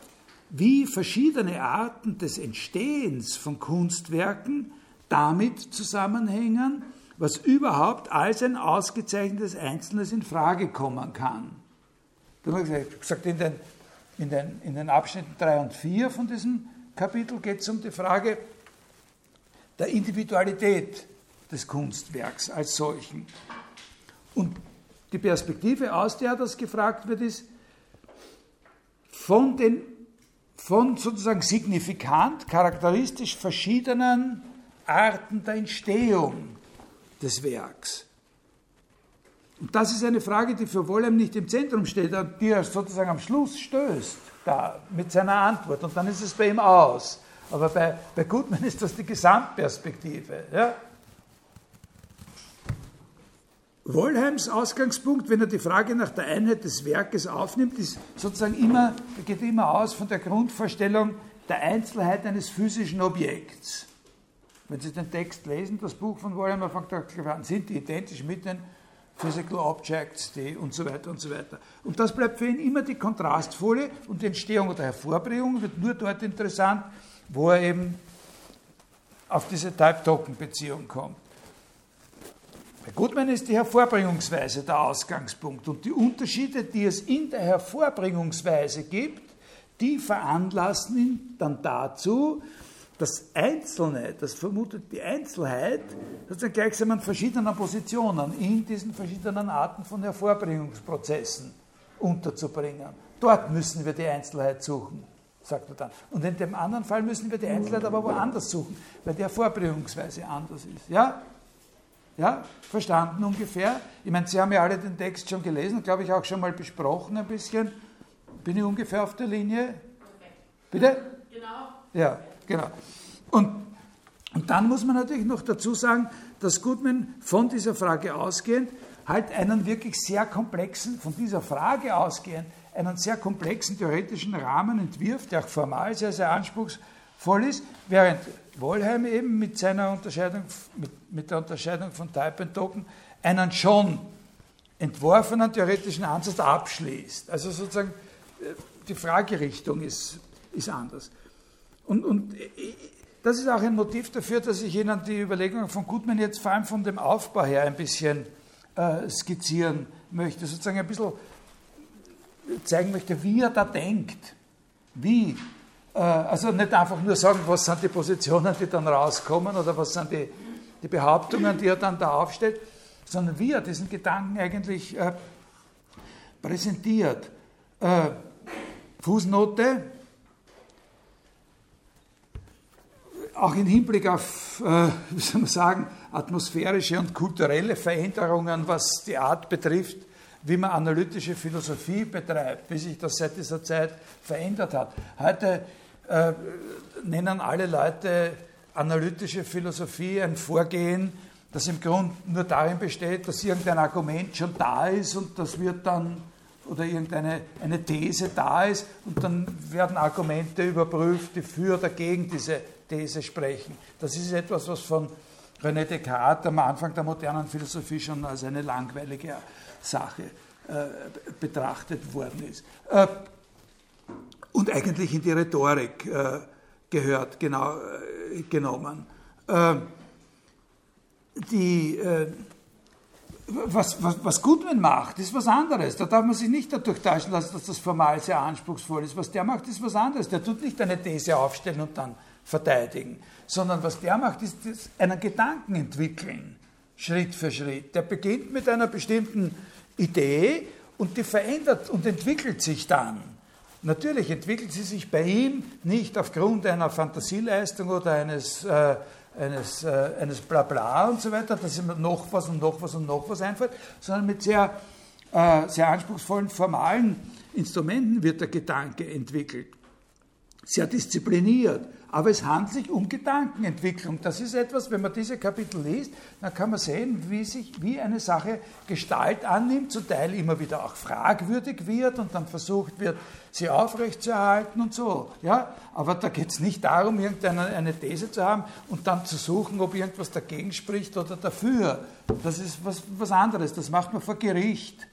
wie verschiedene Arten des Entstehens von Kunstwerken damit zusammenhängen, was überhaupt als ein ausgezeichnetes Einzelnes in Frage kommen kann. Da habe ich gesagt, in den, in, den, in den Abschnitten 3 und 4 von diesem Kapitel geht es um die Frage der Individualität des Kunstwerks als solchen. Und die Perspektive, aus der das gefragt wird, ist, von den von sozusagen signifikant, charakteristisch verschiedenen Arten der Entstehung des Werks. Und das ist eine Frage, die für Wollheim nicht im Zentrum steht, die er sozusagen am Schluss stößt, da mit seiner Antwort. Und dann ist es bei ihm aus. Aber bei, bei Gutmann ist das die Gesamtperspektive. Ja? Wollheims Ausgangspunkt, wenn er die Frage nach der Einheit des Werkes aufnimmt, ist sozusagen immer, geht immer aus von der Grundvorstellung der Einzelheit eines physischen Objekts. Wenn Sie den Text lesen, das Buch von Wollheim, man fängt an, sind die identisch mit den Physical Objects, die und so weiter und so weiter. Und das bleibt für ihn immer die Kontrastfolie und die Entstehung oder Hervorbringung wird nur dort interessant, wo er eben auf diese Type-Token-Beziehung kommt. Bei Goodman ist die Hervorbringungsweise der Ausgangspunkt und die Unterschiede, die es in der Hervorbringungsweise gibt, die veranlassen ihn dann dazu, das Einzelne, das vermutet die Einzelheit, sozusagen gleichsam an verschiedenen Positionen in diesen verschiedenen Arten von Hervorbringungsprozessen unterzubringen. Dort müssen wir die Einzelheit suchen, sagt er dann. Und in dem anderen Fall müssen wir die Einzelheit aber woanders suchen, weil die Hervorbringungsweise anders ist. Ja? Ja, verstanden ungefähr? Ich meine, Sie haben ja alle den Text schon gelesen, glaube ich auch schon mal besprochen ein bisschen. Bin ich ungefähr auf der Linie? Bitte? Genau. Ja, genau. Und, und dann muss man natürlich noch dazu sagen, dass Goodman von dieser Frage ausgehend halt einen wirklich sehr komplexen, von dieser Frage ausgehend, einen sehr komplexen theoretischen Rahmen entwirft, der auch formal sehr, sehr anspruchsvoll ist, während Wollheim eben mit seiner Unterscheidung, mit, mit der Unterscheidung von Type und Token einen schon entworfenen theoretischen Ansatz abschließt. Also sozusagen äh, die Fragerichtung ist, ist anders. Und, und äh, das ist auch ein Motiv dafür, dass ich Ihnen die Überlegungen von Gutmann jetzt vor allem von dem Aufbau her ein bisschen äh, skizzieren möchte, sozusagen ein bisschen zeigen möchte, wie er da denkt, wie also nicht einfach nur sagen, was sind die Positionen, die dann rauskommen oder was sind die, die Behauptungen, die er dann da aufstellt, sondern wie er diesen Gedanken eigentlich äh, präsentiert. Äh, Fußnote, auch im Hinblick auf, äh, wie soll man sagen, atmosphärische und kulturelle Veränderungen, was die Art betrifft, wie man analytische Philosophie betreibt, wie sich das seit dieser Zeit verändert hat. Heute äh, nennen alle Leute analytische Philosophie ein Vorgehen, das im Grunde nur darin besteht, dass irgendein Argument schon da ist und das wird dann, oder irgendeine eine These da ist und dann werden Argumente überprüft, die für oder gegen diese These sprechen. Das ist etwas, was von René Descartes am Anfang der modernen Philosophie schon als eine langweilige Sache äh, betrachtet worden ist. Äh, und eigentlich in die Rhetorik äh, gehört, genau, äh, genommen. Äh, die, was, was, was Goodman macht, ist was anderes. Da darf man sich nicht dadurch täuschen lassen, dass das formal sehr anspruchsvoll ist. Was der macht, ist was anderes. Der tut nicht eine These aufstellen und dann verteidigen, sondern was der macht, ist einen Gedanken entwickeln, Schritt für Schritt. Der beginnt mit einer bestimmten Idee und die verändert und entwickelt sich dann. Natürlich entwickelt sie sich bei ihm nicht aufgrund einer Fantasieleistung oder eines, äh, eines, äh, eines Blabla und so weiter, dass ihm noch was und noch was und noch was einfällt, sondern mit sehr, äh, sehr anspruchsvollen formalen Instrumenten wird der Gedanke entwickelt. sehr diszipliniert. Aber es handelt sich um Gedankenentwicklung. Das ist etwas, wenn man diese Kapitel liest, dann kann man sehen, wie sich, wie eine Sache Gestalt annimmt, zum Teil immer wieder auch fragwürdig wird und dann versucht wird, sie aufrechtzuerhalten und so. Ja? Aber da geht es nicht darum, irgendeine eine These zu haben und dann zu suchen, ob irgendwas dagegen spricht oder dafür. Das ist was, was anderes. Das macht man vor Gericht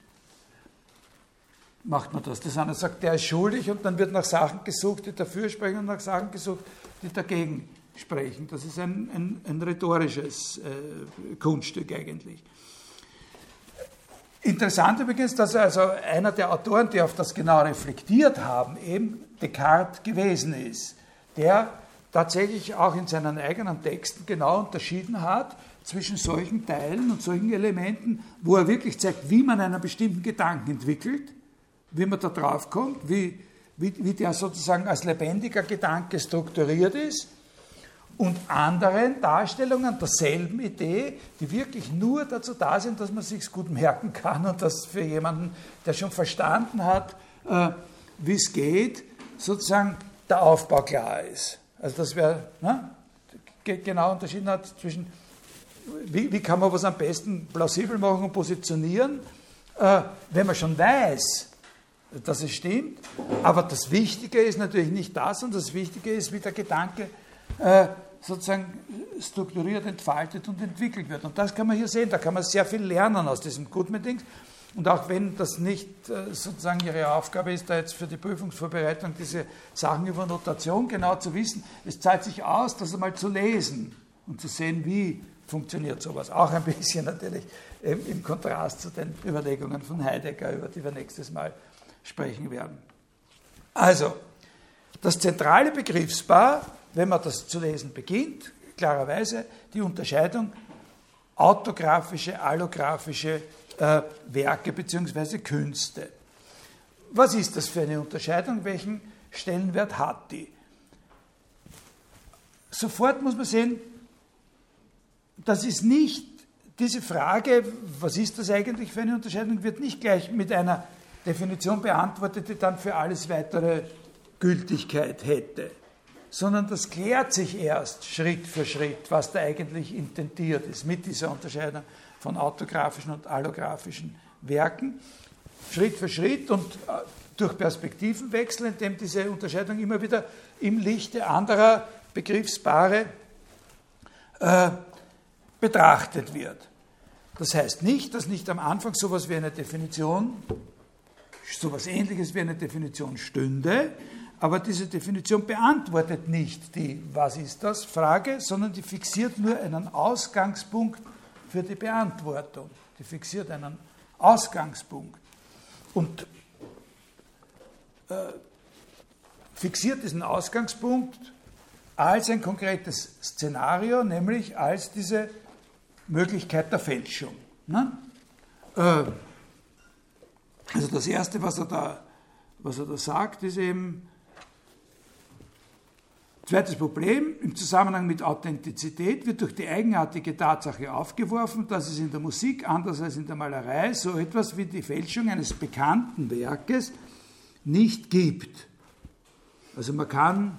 macht man das. Das eine sagt, der ist schuldig und dann wird nach Sachen gesucht, die dafür sprechen und nach Sachen gesucht, die dagegen sprechen. Das ist ein, ein, ein rhetorisches äh, Kunststück eigentlich. Interessant übrigens, dass also einer der Autoren, die auf das genau reflektiert haben, eben Descartes gewesen ist, der tatsächlich auch in seinen eigenen Texten genau unterschieden hat zwischen solchen Teilen und solchen Elementen, wo er wirklich zeigt, wie man einen bestimmten Gedanken entwickelt wie man da drauf kommt, wie, wie, wie der sozusagen als lebendiger Gedanke strukturiert ist und anderen Darstellungen derselben Idee, die wirklich nur dazu da sind, dass man sich gut merken kann und dass für jemanden, der schon verstanden hat, äh, wie es geht, sozusagen der Aufbau klar ist. Also das wäre ne, genau unterschieden hat zwischen, wie, wie, kann man was am besten plausibel machen und positionieren, äh, wenn man schon weiß, dass es stimmt. Aber das Wichtige ist natürlich nicht das, sondern das Wichtige ist, wie der Gedanke äh, sozusagen strukturiert, entfaltet und entwickelt wird. Und das kann man hier sehen, da kann man sehr viel lernen aus diesem Goodman-Dings. Und auch wenn das nicht äh, sozusagen Ihre Aufgabe ist, da jetzt für die Prüfungsvorbereitung diese Sachen über Notation genau zu wissen, es zahlt sich aus, das einmal zu lesen und zu sehen, wie funktioniert sowas. Auch ein bisschen natürlich im Kontrast zu den Überlegungen von Heidegger, über die wir nächstes Mal sprechen werden. Also, das zentrale Begriffspaar, wenn man das zu lesen beginnt, klarerweise die Unterscheidung autographische, allographische äh, Werke bzw. Künste. Was ist das für eine Unterscheidung? Welchen Stellenwert hat die? Sofort muss man sehen, das ist nicht diese Frage, was ist das eigentlich für eine Unterscheidung, wird nicht gleich mit einer Definition beantwortete, dann für alles weitere Gültigkeit hätte, sondern das klärt sich erst Schritt für Schritt, was da eigentlich intendiert ist mit dieser Unterscheidung von autografischen und allografischen Werken. Schritt für Schritt und äh, durch Perspektivenwechsel, indem diese Unterscheidung immer wieder im Lichte anderer Begriffspaare äh, betrachtet wird. Das heißt nicht, dass nicht am Anfang so etwas wie eine Definition so etwas Ähnliches wie eine Definition stünde, aber diese Definition beantwortet nicht die Was ist das Frage, sondern die fixiert nur einen Ausgangspunkt für die Beantwortung. Die fixiert einen Ausgangspunkt und äh, fixiert diesen Ausgangspunkt als ein konkretes Szenario, nämlich als diese Möglichkeit der Fälschung. Ne? Äh, also das Erste, was er da, was er da sagt, ist eben, Zweites Problem, im Zusammenhang mit Authentizität wird durch die eigenartige Tatsache aufgeworfen, dass es in der Musik, anders als in der Malerei, so etwas wie die Fälschung eines bekannten Werkes nicht gibt. Also man kann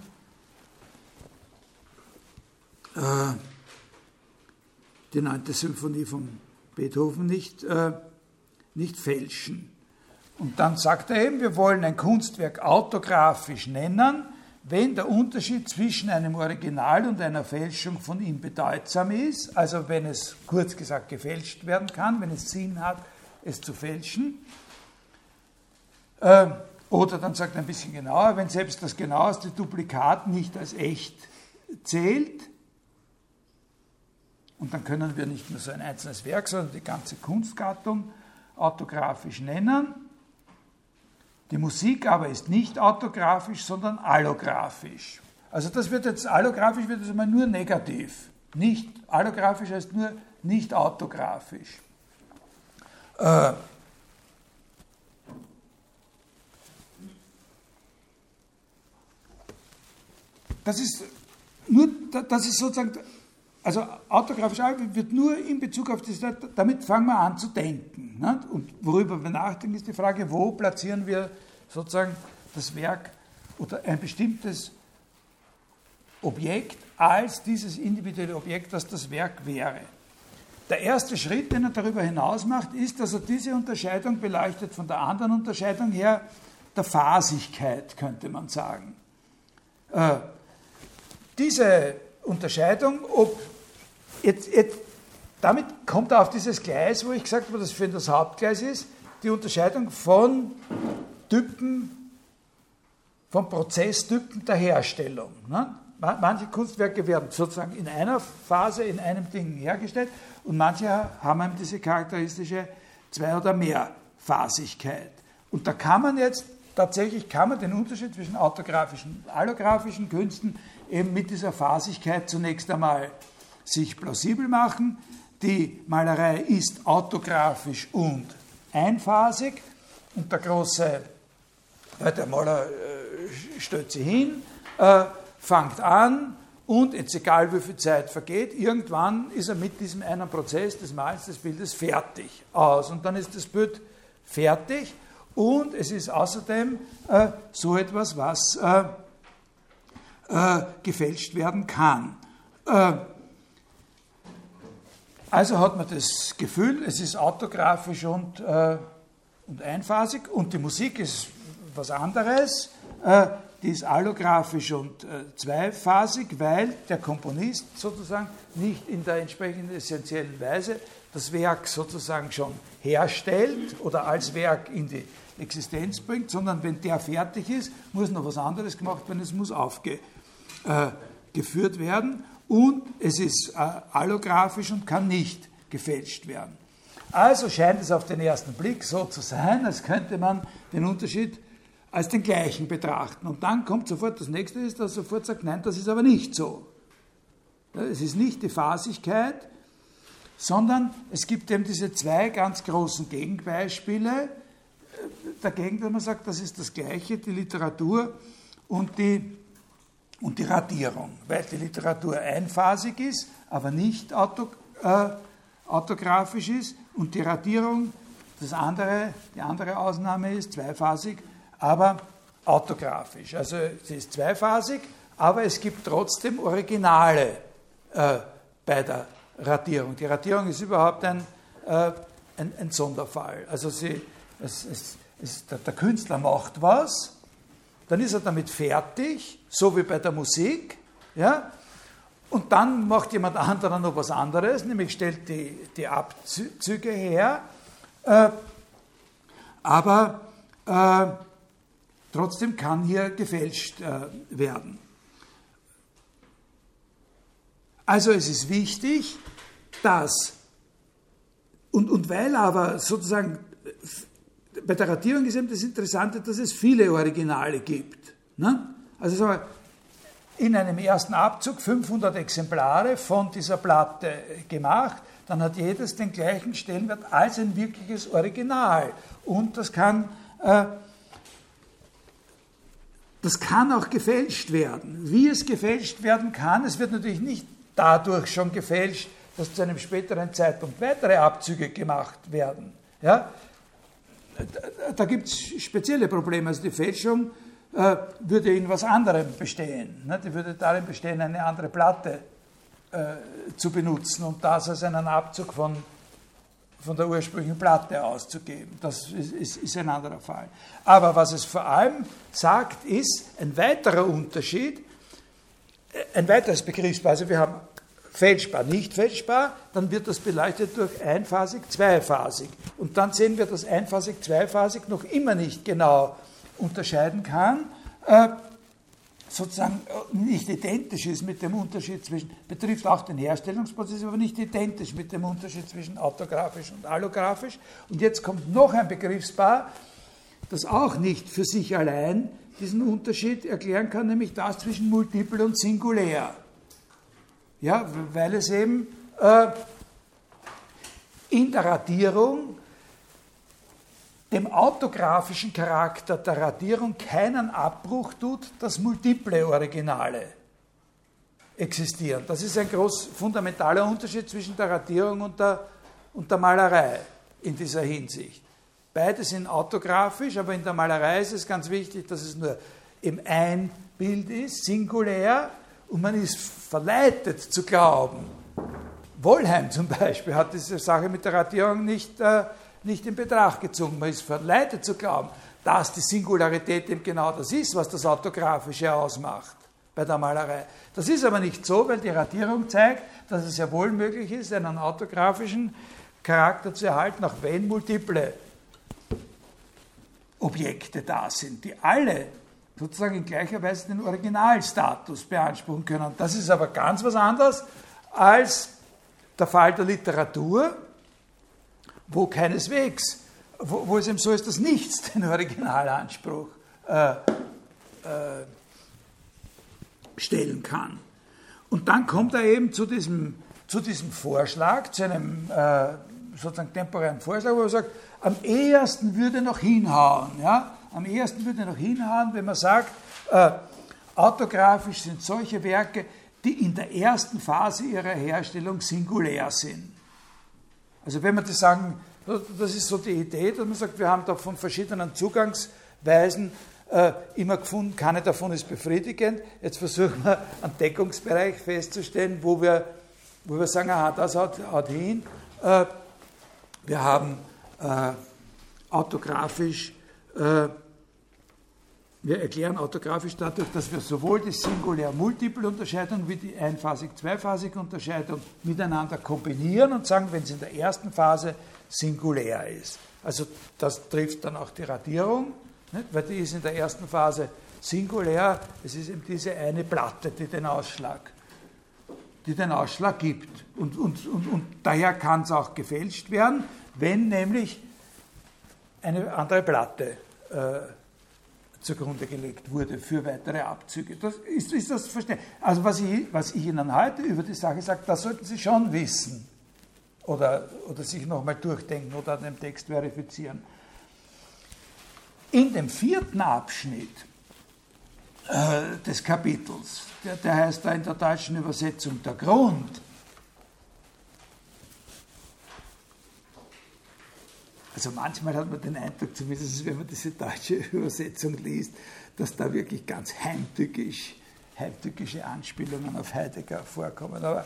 äh, die 9. Symphonie von Beethoven nicht, äh, nicht fälschen. Und dann sagt er eben, wir wollen ein Kunstwerk autografisch nennen, wenn der Unterschied zwischen einem Original und einer Fälschung von ihm bedeutsam ist, also wenn es kurz gesagt gefälscht werden kann, wenn es Sinn hat, es zu fälschen. Äh, oder dann sagt er ein bisschen genauer, wenn selbst das genaueste Duplikat nicht als echt zählt, und dann können wir nicht nur so ein einzelnes Werk, sondern die ganze Kunstgattung autografisch nennen. Die Musik aber ist nicht autografisch, sondern allografisch. Also das wird jetzt, allografisch wird jetzt einmal nur negativ. Nicht, allografisch heißt nur nicht autografisch. Äh, das ist nur, das ist sozusagen, also autografisch wird nur in Bezug auf das, damit fangen wir an zu denken. Ne? Und worüber wir nachdenken, ist die Frage, wo platzieren wir sozusagen das Werk oder ein bestimmtes Objekt als dieses individuelle Objekt, das das Werk wäre. Der erste Schritt, den er darüber hinaus macht, ist, dass er diese Unterscheidung beleuchtet von der anderen Unterscheidung her der Phasigkeit, könnte man sagen. Äh, diese Unterscheidung, ob jetzt, jetzt, damit kommt er auf dieses Gleis, wo ich gesagt habe, dass für ihn das Hauptgleis ist, die Unterscheidung von Typen, von Prozesstypen der Herstellung. Ne? Manche Kunstwerke werden sozusagen in einer Phase, in einem Ding hergestellt und manche haben eben diese charakteristische Zwei- oder Mehrphasigkeit. Und da kann man jetzt tatsächlich kann man den Unterschied zwischen autografischen und allografischen Künsten eben mit dieser Phasigkeit zunächst einmal sich plausibel machen. Die Malerei ist autografisch und einphasig und der große, der Maler äh, stellt sie hin, äh, fängt an und jetzt egal wie viel Zeit vergeht, irgendwann ist er mit diesem einen Prozess des Malens des Bildes fertig aus und dann ist das Bild fertig und es ist außerdem äh, so etwas, was äh, äh, gefälscht werden kann. Also hat man das Gefühl, es ist autografisch und, äh, und einphasig und die Musik ist was anderes. Äh, die ist allografisch und äh, zweiphasig, weil der Komponist sozusagen nicht in der entsprechenden essentiellen Weise das Werk sozusagen schon herstellt oder als Werk in die Existenz bringt, sondern wenn der fertig ist, muss noch was anderes gemacht werden, es muss aufgeführt äh, werden und es ist äh, allografisch und kann nicht gefälscht werden. Also scheint es auf den ersten Blick so zu sein, als könnte man den Unterschied als den gleichen betrachten. Und dann kommt sofort das nächste, ist, dass sofort sagt, nein, das ist aber nicht so. Es ist nicht die Phasigkeit, sondern es gibt eben diese zwei ganz großen Gegenbeispiele äh, dagegen, dass man sagt, das ist das Gleiche, die Literatur und die, und die Radierung, weil die Literatur einphasig ist, aber nicht auto, äh, autografisch ist und die Radierung, das andere, die andere Ausnahme ist zweiphasig, aber autografisch. Also sie ist zweiphasig, aber es gibt trotzdem Originale äh, bei der Radierung. Die Radierung ist überhaupt ein, äh, ein, ein, Sonderfall. Also sie, es, es, es, der, der Künstler macht was, dann ist er damit fertig, so wie bei der Musik, ja, und dann macht jemand anderer noch was anderes, nämlich stellt die, die Abzüge her, äh, aber äh, Trotzdem kann hier gefälscht äh, werden. Also es ist wichtig, dass, und, und weil aber sozusagen bei der Radierung ist eben das Interessante, dass es viele Originale gibt. Ne? Also sagen wir, in einem ersten Abzug 500 Exemplare von dieser Platte gemacht, dann hat jedes den gleichen Stellenwert als ein wirkliches Original. Und das kann äh, das kann auch gefälscht werden. Wie es gefälscht werden kann, es wird natürlich nicht dadurch schon gefälscht, dass zu einem späteren Zeitpunkt weitere Abzüge gemacht werden. Ja? Da, da gibt es spezielle Probleme. Also die Fälschung äh, würde in was anderem bestehen. Ne? Die würde darin bestehen, eine andere Platte äh, zu benutzen und das als einen Abzug von von der ursprünglichen Platte auszugeben. Das ist, ist, ist, ein anderer Fall. Aber was es vor allem sagt, ist ein weiterer Unterschied, äh, ein weiteres Begriffspaar. Also wir haben fälschbar, nicht fälschbar, dann wird das beleuchtet durch einphasig, zweiphasig. Und dann sehen wir, dass einphasig, zweiphasig noch immer nicht genau unterscheiden kann. Äh, sozusagen äh, nicht identisch ist mit dem Unterschied zwischen, betrifft auch den Herstellungsprozess, aber nicht identisch mit dem Unterschied zwischen autografisch und allografisch. Und jetzt kommt noch ein Begriffspaar, das auch nicht für sich allein diesen Unterschied erklären kann, nämlich das zwischen multiple und singulär. Ja, weil es eben äh, in der Radierung dem autografischen Charakter der Radierung keinen Abbruch tut, dass multiple Originale existieren. Das ist ein groß fundamentaler Unterschied zwischen der Radierung und der, und der Malerei in dieser Hinsicht. Beide sind autografisch, aber in der Malerei ist es ganz wichtig, dass es nur im ein Bild ist, singulär, und man ist verleitet zu glauben. Wollheim zum Beispiel hat diese Sache mit der Radierung nicht, äh, nicht in Betracht gezogen. Man ist verleitet zu glauben, dass die Singularität eben genau das ist, was das Autografische ausmacht bei der Malerei. Das ist aber nicht so, weil die Radierung zeigt, dass es ja wohl möglich ist, einen autografischen Charakter zu erhalten, auch wenn multiple Objekte da sind, die alle sozusagen in gleicher Weise den Originalstatus beanspruchen können. Das ist aber ganz was anderes als der Fall der Literatur, wo keineswegs, wo, wo es eben so ist, dass nichts den Originalanspruch äh, äh, stellen kann. Und dann kommt er eben zu diesem, zu diesem Vorschlag, zu einem äh, sozusagen temporären Vorschlag, wo er sagt, am ehesten würde noch hinhauen. Ja? Am ehesten würde noch hinhauen, wenn man sagt, äh, autografisch sind solche Werke, die in der ersten Phase ihrer Herstellung singulär sind. Also wenn man das sagen, das ist so die Idee, dass man sagt, wir haben da von verschiedenen Zugangsweisen äh, immer gefunden, keine davon ist befriedigend. Jetzt versuchen wir einen Deckungsbereich festzustellen, wo wir, wo wir sagen, aha, das haut, haut hin. Äh, wir haben äh, autografisch, äh, wir erklären autografisch dadurch, dass wir sowohl die Singulär-Multiple-Unterscheidung wie die einphasig-zweifasige Unterscheidung miteinander kombinieren und sagen, wenn es in der ersten Phase singulär ist. Also das trifft dann auch die Radierung, nicht? weil die ist in der ersten Phase singulär. Es ist eben diese eine Platte, die den Ausschlag, die den Ausschlag gibt. Und, und, und, und daher kann es auch gefälscht werden, wenn nämlich eine andere Platte äh, zugrunde gelegt wurde für weitere Abzüge. Das, ist, ist das verständlich? Also was ich, was ich Ihnen heute über die Sache sage, das sollten Sie schon wissen oder, oder sich nochmal durchdenken oder an dem Text verifizieren. In dem vierten Abschnitt äh, des Kapitels, der, der heißt da in der deutschen Übersetzung der Grund, Also manchmal hat man den Eindruck, zumindest wenn man diese deutsche Übersetzung liest, dass da wirklich ganz heimtückisch, heimtückische Anspielungen auf Heidegger vorkommen. Aber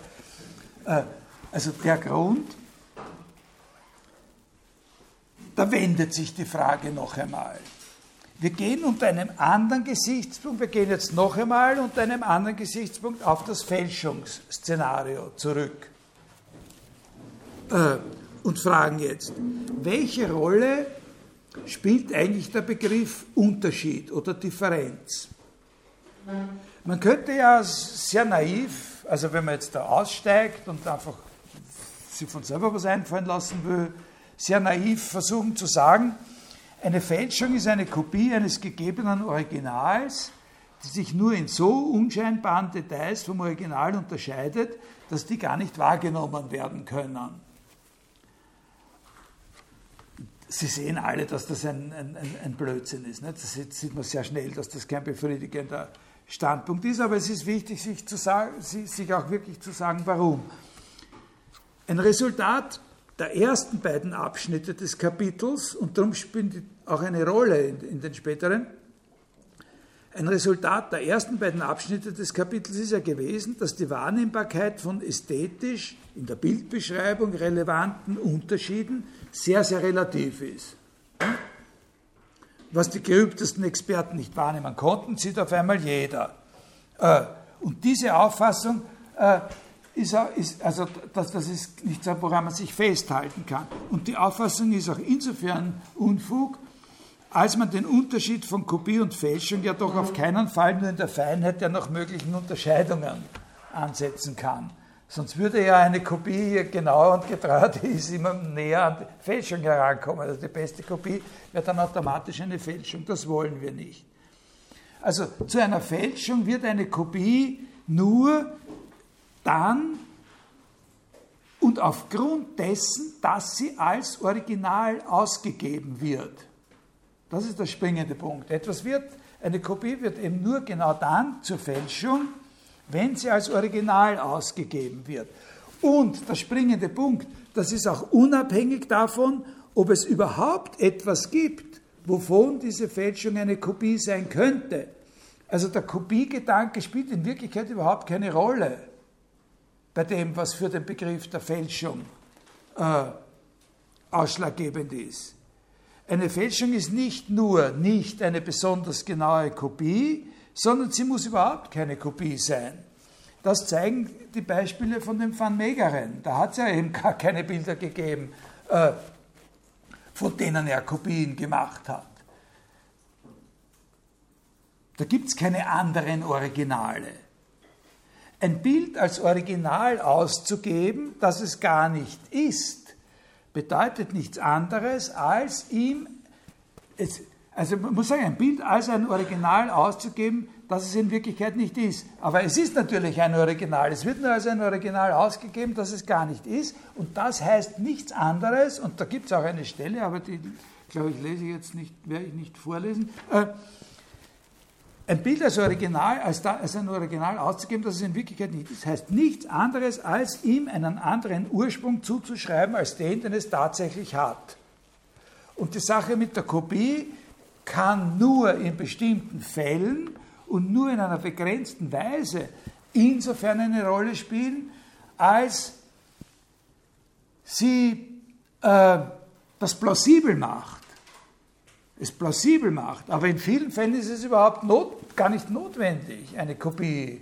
äh, also der Grund, da wendet sich die Frage noch einmal. Wir gehen unter einem anderen Gesichtspunkt, wir gehen jetzt noch einmal unter einem anderen Gesichtspunkt auf das Fälschungsszenario zurück. Äh, und fragen jetzt, welche Rolle spielt eigentlich der Begriff Unterschied oder Differenz? Man könnte ja sehr naiv, also wenn man jetzt da aussteigt und einfach sich von selber was einfallen lassen will, sehr naiv versuchen zu sagen, eine Fälschung ist eine Kopie eines gegebenen Originals, die sich nur in so unscheinbaren Details vom Original unterscheidet, dass die gar nicht wahrgenommen werden können. Sie sehen alle, dass das ein, ein, ein Blödsinn ist. Nicht? Das sieht man sehr schnell, dass das kein befriedigender Standpunkt ist, aber es ist wichtig, sich, zu sagen, sich auch wirklich zu sagen, warum. Ein Resultat der ersten beiden Abschnitte des Kapitels, und darum spielt auch eine Rolle in, in den späteren, ein Resultat der ersten beiden Abschnitte des Kapitels ist ja gewesen, dass die Wahrnehmbarkeit von ästhetisch in der Bildbeschreibung relevanten Unterschieden sehr, sehr relativ ist. Was die geübtesten Experten nicht wahrnehmen konnten, sieht auf einmal jeder. Äh, und diese Auffassung äh, ist, also das, das ist nichts, woran man sich festhalten kann. Und die Auffassung ist auch insofern Unfug, als man den Unterschied von Kopie und Fälschung ja doch auf keinen Fall nur in der Feinheit der noch möglichen Unterscheidungen ansetzen kann. Sonst würde ja eine Kopie, genau und getreu die ist, immer näher an die Fälschung herankommen. Also die beste Kopie wäre dann automatisch eine Fälschung. Das wollen wir nicht. Also zu einer Fälschung wird eine Kopie nur dann und aufgrund dessen, dass sie als Original ausgegeben wird. Das ist der springende Punkt. Etwas wird, eine Kopie wird eben nur genau dann zur Fälschung, wenn sie als Original ausgegeben wird. Und der springende Punkt, das ist auch unabhängig davon, ob es überhaupt etwas gibt, wovon diese Fälschung eine Kopie sein könnte. Also der Kopiegedanke spielt in Wirklichkeit überhaupt keine Rolle bei dem, was für den Begriff der Fälschung äh, ausschlaggebend ist. Eine Fälschung ist nicht nur nicht eine besonders genaue Kopie, sondern sie muss überhaupt keine Kopie sein. Das zeigen die Beispiele von dem Van Megeren. Da hat es ja eben gar keine Bilder gegeben, äh, von denen er Kopien gemacht hat. Da gibt es keine anderen Originale. Ein Bild als Original auszugeben, das es gar nicht ist, bedeutet nichts anderes, als ihm, also man muss sagen, ein Bild als ein Original auszugeben, das es in Wirklichkeit nicht ist. Aber es ist natürlich ein Original. Es wird nur als ein Original ausgegeben, das es gar nicht ist. Und das heißt nichts anderes, und da gibt es auch eine Stelle, aber die, glaube ich, lese ich jetzt nicht, werde ich nicht vorlesen. Äh, ein Bild als Original, als, da, als ein Original auszugeben, das es in Wirklichkeit nicht ist, heißt nichts anderes, als ihm einen anderen Ursprung zuzuschreiben, als den, den es tatsächlich hat. Und die Sache mit der Kopie kann nur in bestimmten Fällen und nur in einer begrenzten Weise insofern eine Rolle spielen, als sie äh, das plausibel macht es plausibel macht. Aber in vielen Fällen ist es überhaupt not, gar nicht notwendig, eine Kopie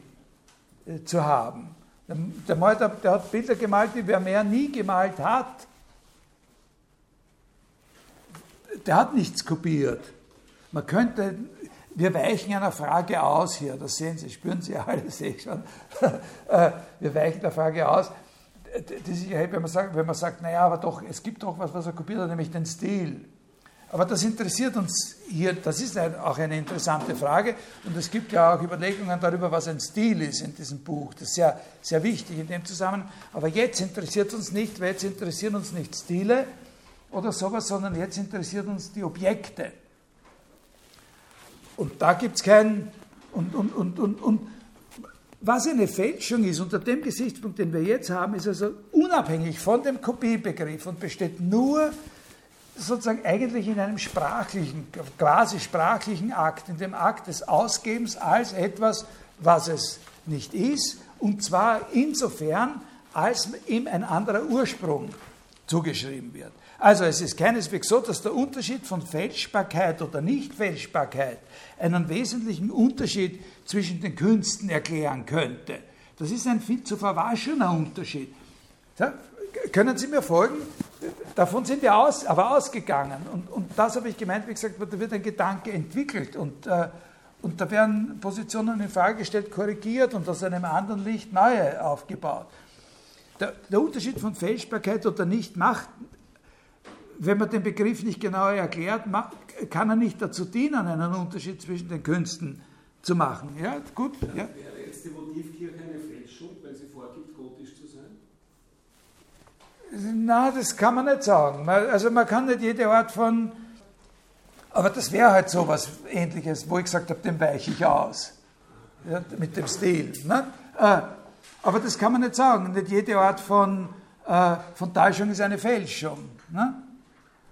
äh, zu haben. Der Maler, der hat Bilder gemalt, die Vermeer nie gemalt hat. Der hat nichts kopiert. Man könnte, wir weichen einer Frage aus hier, das sehen Sie, spüren Sie alle, sehe ich schon. Äh, wir weichen der Frage aus, sich erhebt, wenn man sagt, wenn man sagt, naja, aber doch, es gibt doch was, was er kopiert hat, nämlich den Stil. Aber das interessiert uns hier, das ist auch eine interessante Frage und es gibt ja auch Überlegungen darüber, was ein Stil ist in diesem Buch. Das ist sehr, sehr wichtig in dem Zusammenhang. Aber jetzt interessiert uns nicht, weil jetzt interessieren uns nicht Stile oder sowas, sondern jetzt interessiert uns die Objekte. Und da gibt es kein, und, und, und, und, und was eine Fälschung ist, unter dem Gesichtspunkt, den wir jetzt haben, ist also unabhängig von dem Kopiebegriff und besteht nur sozusagen eigentlich in einem sprachlichen, quasi sprachlichen Akt, in dem Akt des Ausgebens als etwas, was es nicht ist, und zwar insofern, als ihm ein anderer Ursprung zugeschrieben wird. Also es ist keineswegs so, dass der Unterschied von Fälschbarkeit oder Nichtfälschbarkeit einen wesentlichen Unterschied zwischen den Künsten erklären könnte. Das ist ein viel zu verwaschener Unterschied. Können Sie mir folgen? Davon sind wir aus, aber ausgegangen. Und, und das habe ich gemeint, wie gesagt, da wird ein Gedanke entwickelt und, äh, und da werden Positionen in Frage gestellt, korrigiert und aus einem anderen Licht neue aufgebaut. Der, der Unterschied von Fälschbarkeit oder nicht macht, wenn man den Begriff nicht genauer erklärt, kann er nicht dazu dienen, einen Unterschied zwischen den Künsten zu machen. Ja, gut. Ja. Wäre jetzt die Motivkirche eine Fälschung, wenn sie vorgibt, gotisch zu sein? Na, das kann man nicht sagen. Also man kann nicht jede Art von, aber das wäre halt so was Ähnliches, wo ich gesagt habe, dem weiche ich aus. Ja, mit dem Stil. Ne? Äh, aber das kann man nicht sagen. Nicht jede Art von, äh, von Täuschung ist eine Fälschung. Ne?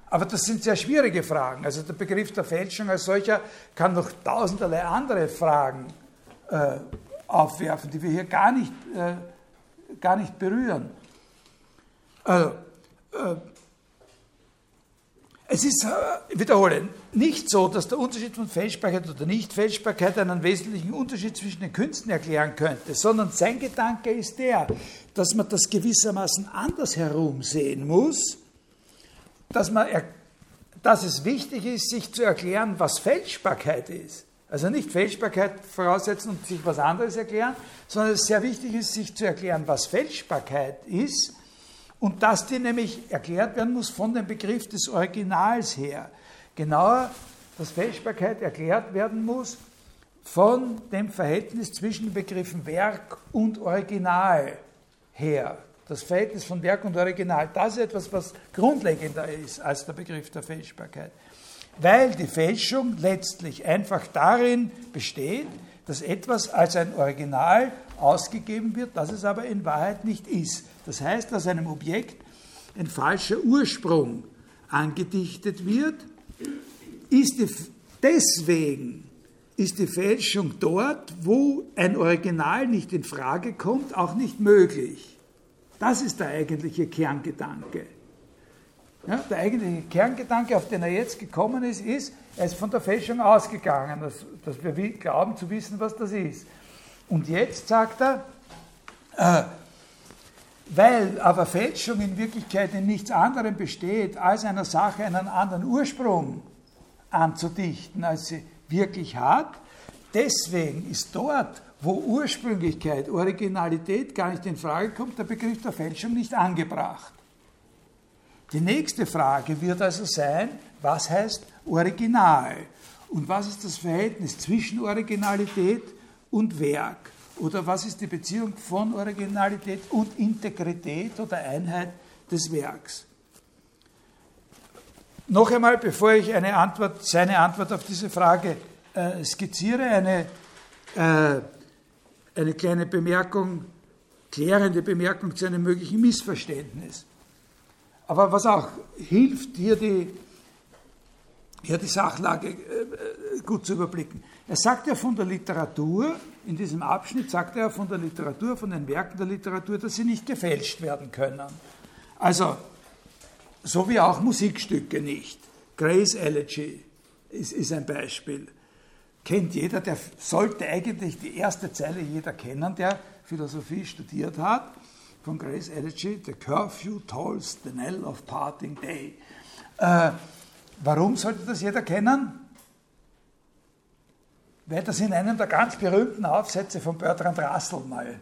Aber das sind sehr schwierige Fragen. Also der Begriff der Fälschung als solcher kann noch tausenderlei andere Fragen äh, aufwerfen, die wir hier gar nicht, äh, gar nicht berühren. Also, äh, es ist, äh, ich wiederhole, nicht so, dass der Unterschied von Fälschbarkeit oder Nicht-Fälschbarkeit einen wesentlichen Unterschied zwischen den Künsten erklären könnte, sondern sein Gedanke ist der, dass man das gewissermaßen anders herum sehen muss, dass, man, dass es wichtig ist, sich zu erklären, was Fälschbarkeit ist. Also nicht Fälschbarkeit voraussetzen und sich was anderes erklären, sondern es sehr wichtig ist, sich zu erklären, was Fälschbarkeit ist und dass die nämlich erklärt werden muss von dem Begriff des Originals her. Genauer, dass Fälschbarkeit erklärt werden muss von dem Verhältnis zwischen den Begriffen Werk und Original her. Das Verhältnis von Werk und Original, das ist etwas, was grundlegender ist als der Begriff der Fälschbarkeit. Weil die Fälschung letztlich einfach darin besteht, dass etwas als ein Original ausgegeben wird, das es aber in Wahrheit nicht ist. Das heißt, dass einem Objekt ein falscher Ursprung angedichtet wird, ist deswegen ist die Fälschung dort, wo ein Original nicht in Frage kommt, auch nicht möglich. Das ist der eigentliche Kerngedanke. Ja, der eigentliche Kerngedanke, auf den er jetzt gekommen ist, ist, er ist von der Fälschung ausgegangen, dass, dass wir glauben zu wissen, was das ist. Und jetzt sagt er, äh, weil aber Fälschung in Wirklichkeit in nichts anderem besteht, als einer Sache einen anderen Ursprung anzudichten, als sie wirklich hat. Deswegen ist dort, wo Ursprünglichkeit, Originalität gar nicht in Frage kommt, der Begriff der Fälschung nicht angebracht. Die nächste Frage wird also sein, was heißt Original? Und was ist das Verhältnis zwischen Originalität und Werk? Oder was ist die Beziehung von Originalität und Integrität oder Einheit des Werks? Noch einmal, bevor ich eine Antwort, seine Antwort auf diese Frage äh, skizziere, eine, äh, eine kleine Bemerkung, klärende Bemerkung zu einem möglichen Missverständnis. Aber was auch hilft, hier die, hier die Sachlage äh, gut zu überblicken. Er sagt ja von der Literatur, in diesem Abschnitt sagt er von der Literatur, von den Werken der Literatur, dass sie nicht gefälscht werden können. Also, so wie auch Musikstücke nicht. Grace Elegy ist, ist ein Beispiel. Kennt jeder, der sollte eigentlich die erste Zeile jeder kennen, der Philosophie studiert hat von Grace Elegy, The Curfew tolls the knell of parting day. Äh, warum sollte das jeder kennen? Weil das in einem der ganz berühmten Aufsätze von Bertrand Russell mal,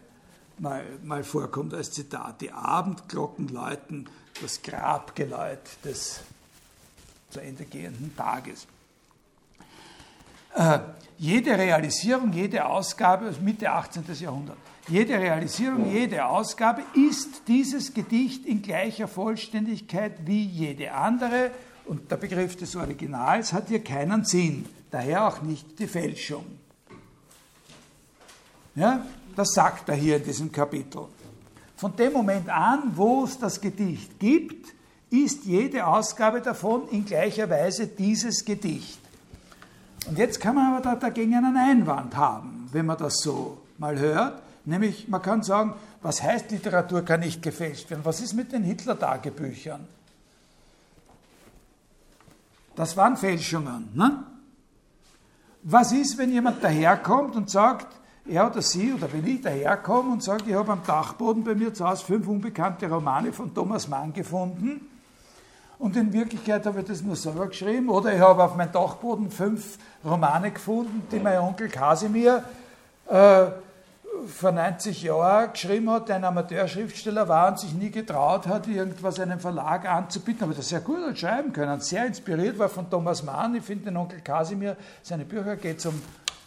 mal, mal vorkommt als Zitat. Die Abendglocken läuten das Grabgeläut des zu Ende gehenden Tages. Äh, jede Realisierung, jede Ausgabe, Mitte 18. Jahrhundert, jede Realisierung, jede Ausgabe ist dieses Gedicht in gleicher Vollständigkeit wie jede andere. Und der Begriff des Originals hat hier keinen Sinn, daher auch nicht die Fälschung. Ja, das sagt er hier in diesem Kapitel. Von dem Moment an, wo es das Gedicht gibt, ist jede Ausgabe davon in gleicher Weise dieses Gedicht. Und jetzt kann man aber dagegen einen Einwand haben, wenn man das so mal hört. Nämlich, man kann sagen, was heißt Literatur kann nicht gefälscht werden? Was ist mit den Hitler-Tagebüchern? Das waren Fälschungen. Ne? Was ist, wenn jemand daherkommt und sagt, er oder sie oder wenn ich daherkomme und sage, ich habe am Dachboden bei mir zu Hause fünf unbekannte Romane von Thomas Mann gefunden und in Wirklichkeit habe ich das nur selber geschrieben oder ich habe auf meinem Dachboden fünf Romane gefunden, die mein Onkel Kasimir äh, vor 90 Jahren geschrieben hat, ein Amateurschriftsteller war und sich nie getraut hat, irgendwas einem Verlag anzubieten, aber das sehr gut hat schreiben können, sehr inspiriert war von Thomas Mann. Ich finde den Onkel Kasimir, seine Bücher geht zum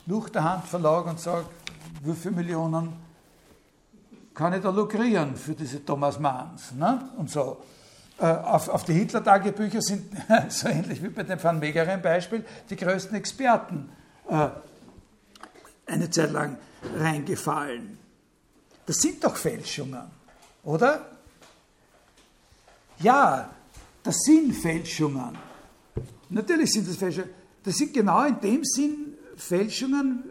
Luchterhand Verlag und sagt, wie viele Millionen kann ich da lukrieren für diese Thomas Manns ne? und so. Äh, auf, auf, die Hitler-Tagebücher sind, so ähnlich wie bei dem Van Meegeren Beispiel, die größten Experten äh, eine Zeit lang reingefallen. Das sind doch Fälschungen, oder? Ja, das sind Fälschungen. Natürlich sind das Fälschungen. Das sind genau in dem Sinn Fälschungen,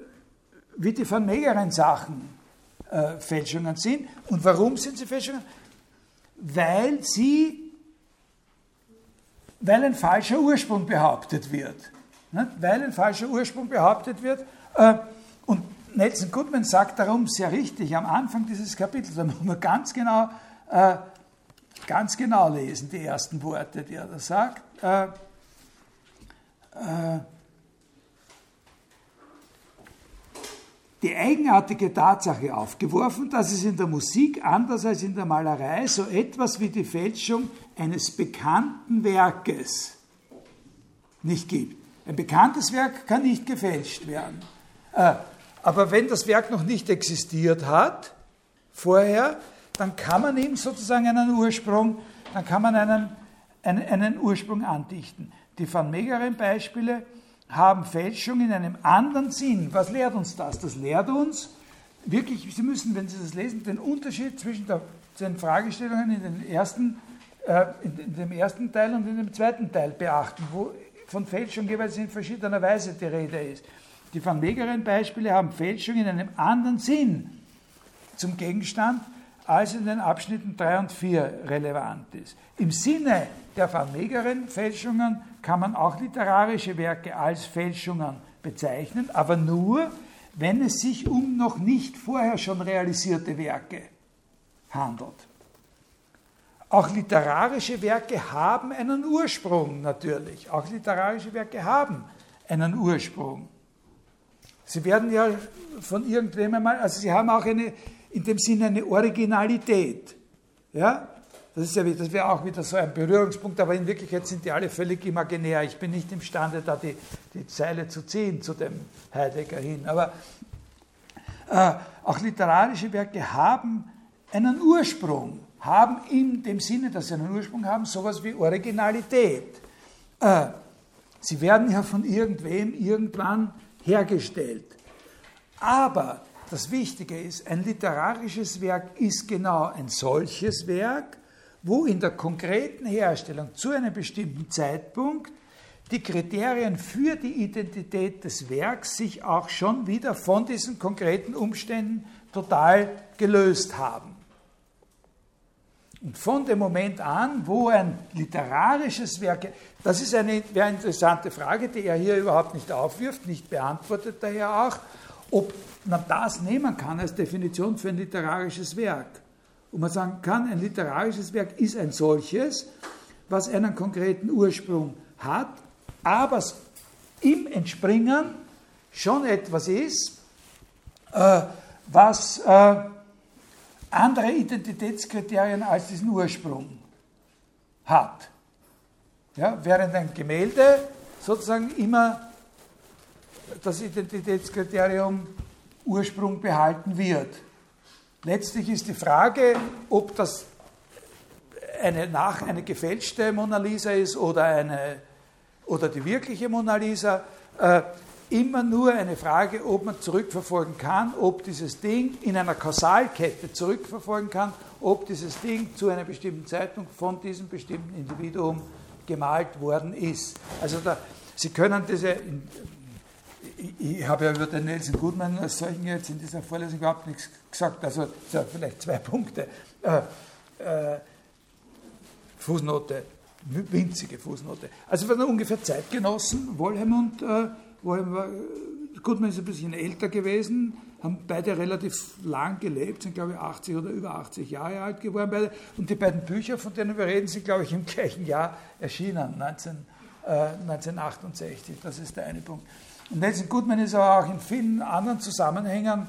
wie die Van Meegeren Sachen äh, Fälschungen sind. Und warum sind sie Fälschungen? Weil sie, weil ein falscher Ursprung behauptet wird. Ne? Weil ein falscher Ursprung behauptet wird. Äh, und Nelson Goodman sagt darum sehr richtig am Anfang dieses Kapitels, da muss man ganz genau, äh, ganz genau lesen, die ersten Worte, die er da sagt. Äh, äh, die eigenartige Tatsache aufgeworfen, dass es in der Musik anders als in der Malerei so etwas wie die Fälschung eines bekannten Werkes nicht gibt. Ein bekanntes Werk kann nicht gefälscht werden. Aber wenn das Werk noch nicht existiert hat, vorher, dann kann man ihm sozusagen einen Ursprung, dann kann man einen, einen, einen Ursprung andichten. Die Van Meegeren Beispiele haben Fälschung in einem anderen Sinn. Was lehrt uns das? Das lehrt uns wirklich, Sie müssen, wenn Sie das lesen, den Unterschied zwischen der, den Fragestellungen in, den ersten, äh, in, in, dem ersten Teil und in dem zweiten Teil beachten, wo von Fälschung jeweils in verschiedener Weise die Rede ist. Die Van Meegeren-Beispiele haben Fälschung in einem anderen Sinn zum Gegenstand, als in den Abschnitten 3 und 4 relevant ist. Im Sinne der Van Meegeren-Fälschungen kann man auch literarische Werke als Fälschungen bezeichnen, aber nur, wenn es sich um noch nicht vorher schon realisierte Werke handelt. Auch literarische Werke haben einen Ursprung natürlich. Auch literarische Werke haben einen Ursprung. Sie werden ja von irgendwem einmal, also sie haben auch eine, in dem Sinne eine Originalität. Ja? Das, ja, das wäre auch wieder so ein Berührungspunkt, aber in Wirklichkeit sind die alle völlig imaginär. Ich bin nicht imstande, da die, die Zeile zu ziehen zu dem Heidegger hin. Aber äh, auch literarische Werke haben einen Ursprung, haben in dem Sinne, dass sie einen Ursprung haben, sowas wie Originalität. Äh, sie werden ja von irgendwem irgendwann hergestellt. Aber das Wichtige ist, ein literarisches Werk ist genau ein solches Werk, wo in der konkreten Herstellung zu einem bestimmten Zeitpunkt die Kriterien für die Identität des Werks sich auch schon wieder von diesen konkreten Umständen total gelöst haben. Und von dem Moment an, wo ein literarisches Werk, das ist eine, eine interessante Frage, die er hier überhaupt nicht aufwirft, nicht beantwortet daher auch, ob man das nehmen kann als Definition für ein literarisches Werk. Und man sagen kann, ein literarisches Werk ist ein solches, was einen konkreten Ursprung hat, aber im Entspringen schon etwas ist, äh, was äh, andere Identitätskriterien als diesen Ursprung hat. Ja, während ein Gemälde sozusagen immer das Identitätskriterium Ursprung behalten wird. Letztlich ist die Frage, ob das eine, nach, eine gefälschte Mona Lisa ist oder, eine, oder die wirkliche Mona Lisa, äh, immer nur eine Frage, ob man zurückverfolgen kann, ob dieses Ding in einer Kausalkette zurückverfolgen kann, ob dieses Ding zu einer bestimmten Zeitpunkt von diesem bestimmten Individuum gemalt worden ist. Also da, Sie können diese, ich, ich habe ja über den Nelson Goodman als solchen jetzt in dieser Vorlesung überhaupt nichts gesagt, also vielleicht zwei Punkte. Äh, äh, Fußnote, winzige Fußnote. Also waren ungefähr Zeitgenossen, Wollheim und äh, Wollheim war, Goodman ist ein bisschen älter gewesen, haben beide relativ lang gelebt, sind glaube ich 80 oder über 80 Jahre alt geworden beide. Und die beiden Bücher, von denen wir reden, sind glaube ich im gleichen Jahr erschienen, 19, äh, 1968. Das ist der eine Punkt. Und Nelson Goodman ist aber auch in vielen anderen Zusammenhängen,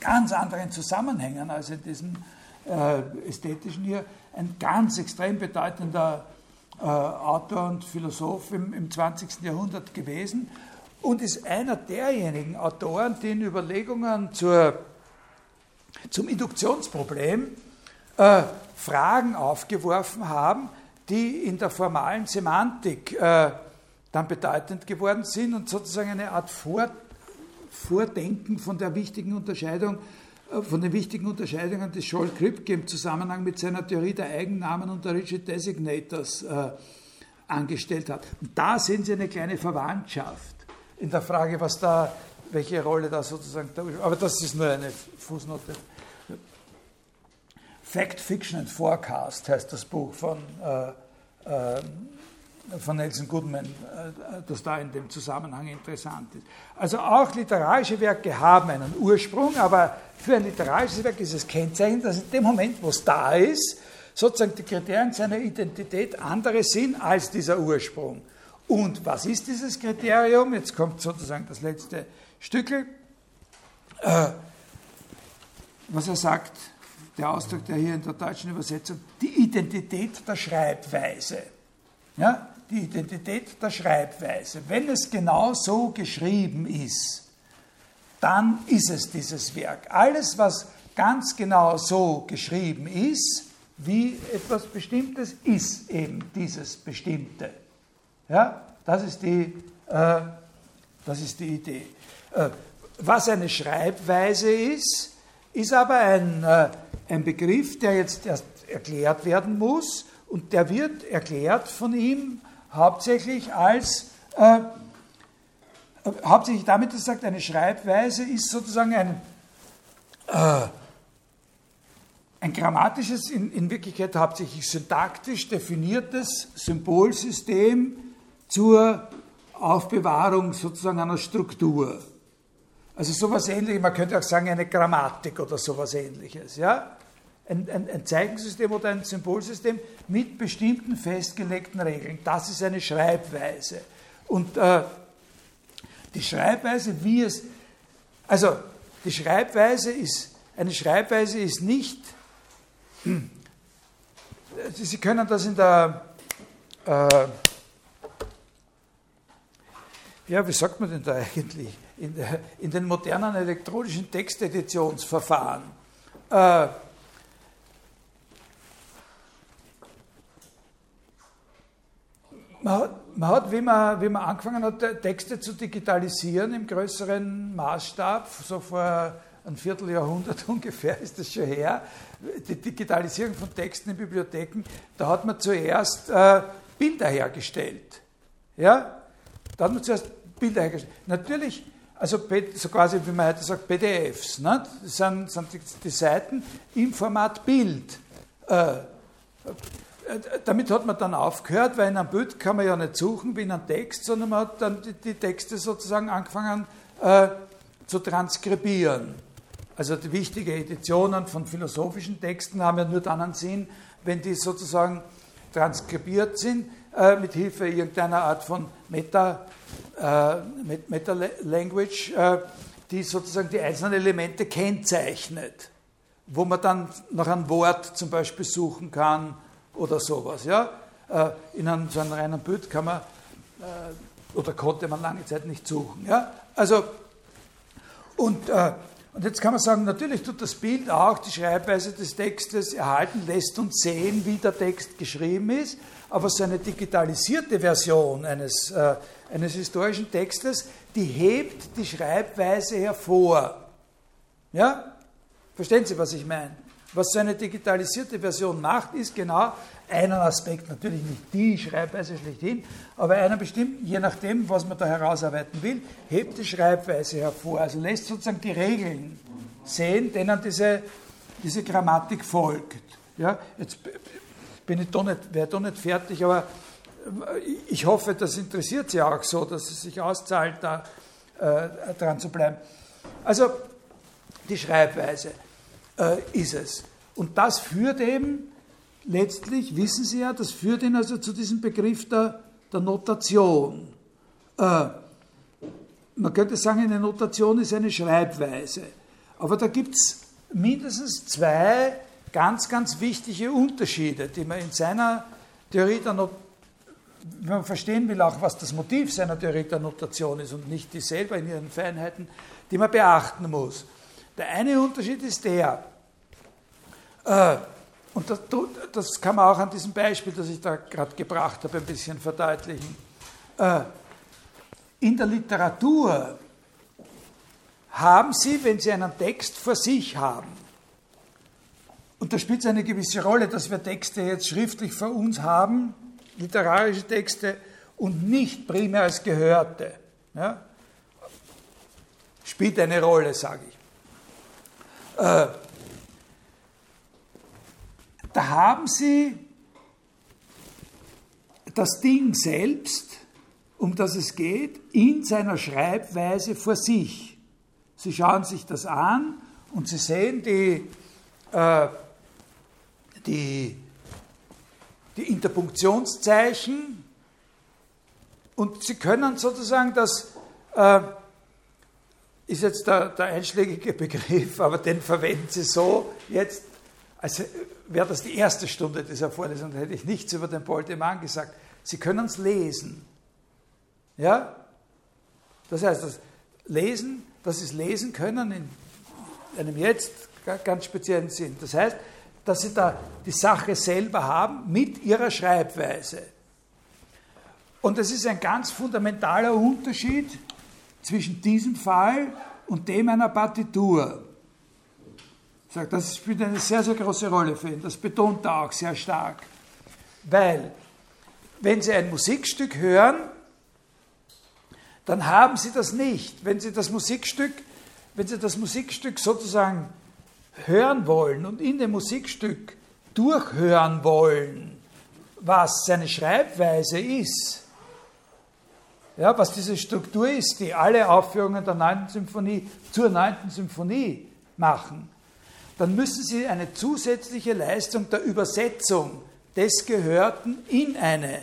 ganz anderen Zusammenhängen als in diesem äh, ästhetischen hier, ein ganz extrem bedeutender äh, Autor und Philosoph im, im 20. Jahrhundert gewesen und ist einer derjenigen Autoren, die in Überlegungen zur, zum Induktionsproblem äh, Fragen aufgeworfen haben, die in der formalen Semantik äh, dann bedeutend geworden sind und sozusagen eine Art Vor Vordenken von der wichtigen Unterscheidung, äh, von den wichtigen Unterscheidungen des Scholl Kripke im Zusammenhang mit seiner Theorie der Eigennamen und der Rigid Designators äh, angestellt hat. Und da sehen Sie eine kleine Verwandtschaft in der Frage, was da, welche Rolle da sozusagen Aber das ist nur eine Fußnote. Fact, Fiction and Forecast heißt das Buch von äh, äh, von Nelson Goodman, äh, das da in dem Zusammenhang interessant ist. Also auch literarische Werke haben einen Ursprung, aber für ein literarisches Werk ist es Kennzeichen, dass in dem Moment, wo es da ist, sozusagen die Kriterien seiner Identität andere sind als dieser Ursprung. Und was ist dieses Kriterium? Jetzt kommt sozusagen das letzte Stückel. Äh, was er sagt, der Ausdruck, der hier in der deutschen Übersetzung, die Identität der Schreibweise. Ja? die Identität der Schreibweise. Wenn es genau so geschrieben ist, dann ist es dieses Werk. Alles, was ganz genau so geschrieben ist, wie etwas Bestimmtes, ist eben dieses Bestimmte. Ja, das ist die, äh, das ist die Idee. Äh, was eine Schreibweise ist, ist aber ein, äh, ein Begriff, der jetzt erst erklärt werden muss und der wird erklärt von ihm hauptsächlich als äh, hauptsächlich damit, dass er sagt, eine Schreibweise ist sozusagen ein, äh, ein grammatisches, in, in Wirklichkeit hauptsächlich syntaktisch definiertes Symbolsystem zur Aufbewahrung sozusagen einer Struktur. Also sowas ähnliches, man könnte auch sagen eine Grammatik oder sowas ähnliches. Ja? Ein, ein, ein, Zeichensystem oder ein Symbolsystem mit bestimmten festgelegten Regeln. Das ist eine Schreibweise. Und äh, die Schreibweise, wie es, also die Schreibweise ist, eine Schreibweise ist nicht, Sie können das in der, äh, ja, wie sagt man denn da eigentlich? In, der, in den modernen elektronischen Texteditionsverfahren. Äh, man hat, man hat wie, man, wie man angefangen hat, Texte zu digitalisieren im größeren Maßstab, so vor ein Vierteljahrhundert ungefähr ist das schon her, die Digitalisierung von Texten in Bibliotheken, da hat man zuerst äh, Bilder hergestellt. Ja? Da hat man zuerst Bilder hergestellt. Natürlich, also so quasi, wie man heute sagt, PDFs. Ne? Das sind, sind die, die, Seiten im Format Bild. Äh, damit hat man dann aufgehört, weil in einem Bild kann man ja nicht suchen wie in einem Text, sondern man hat dann die, die Texte sozusagen angefangen äh, zu transkribieren. Also die wichtigen Editionen von philosophischen Texten haben ja nur dann einen Sinn, wenn die sozusagen transkribiert sind äh, mit Hilfe irgendeiner Art von Meta, äh, Meta-Language, äh, die sozusagen die einzelnen Elemente kennzeichnet, wo man dann nach einem Wort zum Beispiel suchen kann oder sowas. Ja? Äh, in einem, so einem reinen Bild kann man äh, oder konnte man lange Zeit nicht suchen. Ja? Also, und, äh, und jetzt kann man sagen, natürlich tut das Bild auch die Schreibweise des Textes erhalten, lässt uns sehen, wie der Text geschrieben ist, aber so eine digitalisierte Version eines, äh, eines historischen Textes, die hebt die Schreibweise hervor. Ja? Verstehen Sie, was ich meine? Was so eine digitalisierte Version macht, ist genau einen Aspekt, natürlich nicht die Schreibweise schlechthin, aber einer bestimmten, je nachdem, was man da herausarbeiten will, hebt die Schreibweise hervor. Also lässt sozusagen die Regeln sehen, denen diese, diese Grammatik folgt. Ja, jetzt bin ich doch nicht, wäre doch nicht fertig, aber ich hoffe, das interessiert Sie auch so, dass es sich auszahlt, da äh, dran zu bleiben. Also die Schreibweise äh, ist es. Und das führt eben letztlich, wissen Sie ja, das führt ihn also zu diesem Begriff der, der Notation. Äh, man könnte sagen, eine Notation ist eine Schreibweise. Aber da gibt es mindestens zwei ganz, ganz wichtige Unterschiede, die man in seiner Theorie der Notation wenn man verstehen will, auch was das Motiv seiner Theorie der Notation ist und nicht die selber in ihren Feinheiten, die man beachten muss. Der eine Unterschied ist der, äh, und das, das, kann man auch an diesem Beispiel, das ich da gerade gebracht habe, ein bisschen verdeutlichen. Äh, in der Literatur haben Sie, wenn Sie einen Text vor sich haben, und da spielt es eine gewisse Rolle, dass wir Texte jetzt schriftlich vor uns haben, literarische Texte und nicht primär als Gehörte. Ja? Spielt eine Rolle, sage ich. Äh, da haben Sie das Ding selbst, um das es geht, in seiner Schreibweise vor sich. Sie schauen sich das an und Sie sehen die, äh, die, die Interpunktionszeichen und Sie können sozusagen das äh, ist jetzt der, der einschlägige Begriff, aber den verwenden Sie so jetzt, als wäre das die erste Stunde dieser Vorlesung, da hätte ich nichts über den Paul Demann gesagt. Sie können es lesen. Ja? Das heißt, das Lesen, das ist Lesen können in einem jetzt ganz speziellen Sinn. Das heißt, dass Sie da die Sache selber haben mit Ihrer Schreibweise. Und das ist ein ganz fundamentaler Unterschied zwischen diesem Fall und dem einer Partitur. Sagt, das spielt eine sehr, sehr große Rolle für ihn. Das betont er auch sehr stark. Weil, wenn Sie ein Musikstück hören, dann haben Sie das nicht. Wenn Sie das Musikstück, wenn Sie das Musikstück sozusagen hören wollen und in dem Musikstück durchhören wollen, was seine Schreibweise ist, ja, was diese Struktur ist, die alle Aufführungen der 9. Symphonie zur 9. Symphonie machen, dann müssen Sie eine zusätzliche Leistung der Übersetzung des Gehörten in eine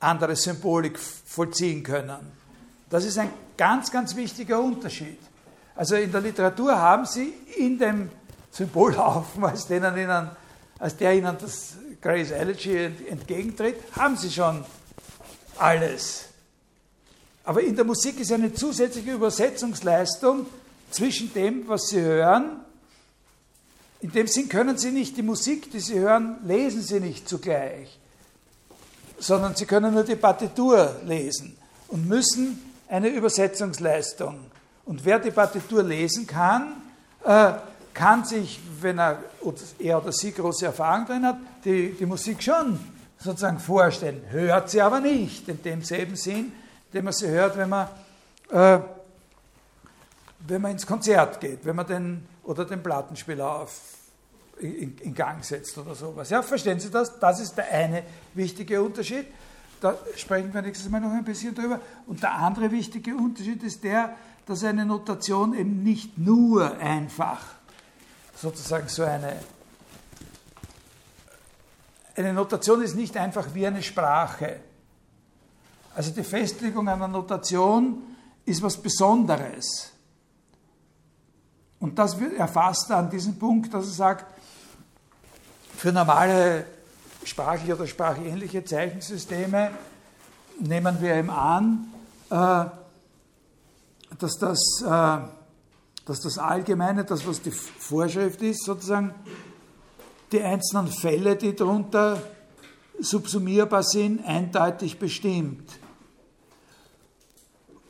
andere Symbolik vollziehen können. Das ist ein ganz, ganz wichtiger Unterschied. Also in der Literatur haben Sie in dem Symbolhaufen, als, denen Ihnen, als der Ihnen das Grace Elegy entgegentritt, haben Sie schon alles. Aber in der Musik ist eine zusätzliche Übersetzungsleistung zwischen dem, was Sie hören. In dem Sinn können Sie nicht die Musik, die Sie hören, lesen Sie nicht zugleich, sondern Sie können nur die Partitur lesen und müssen eine Übersetzungsleistung. Und wer die Partitur lesen kann, äh, kann sich, wenn er, er oder sie große Erfahrung drin hat, die, die Musik schon sozusagen vorstellen, hört sie aber nicht in demselben Sinn, den man sie hört, wenn man, äh, wenn man ins Konzert geht, wenn man den oder den Plattenspieler auf, in, in, Gang setzt oder sowas. Ja, verstehen Sie das? Das ist der eine wichtige Unterschied. Da sprechen wir nächstes Mal noch ein bisschen drüber. Und der andere wichtige Unterschied ist der, dass eine Notation eben nicht nur einfach sozusagen so eine eine Notation ist nicht einfach wie eine Sprache. Also die Festlegung einer Notation ist was Besonderes. Und das erfasst er an diesem Punkt, dass er sagt, für normale sprachliche oder sprachähnliche Zeichensysteme nehmen wir ihm an, äh, dass das, äh, dass das Allgemeine, das was die Vorschrift ist, sozusagen die einzelnen Fälle, die darunter subsumierbar sind, eindeutig bestimmt.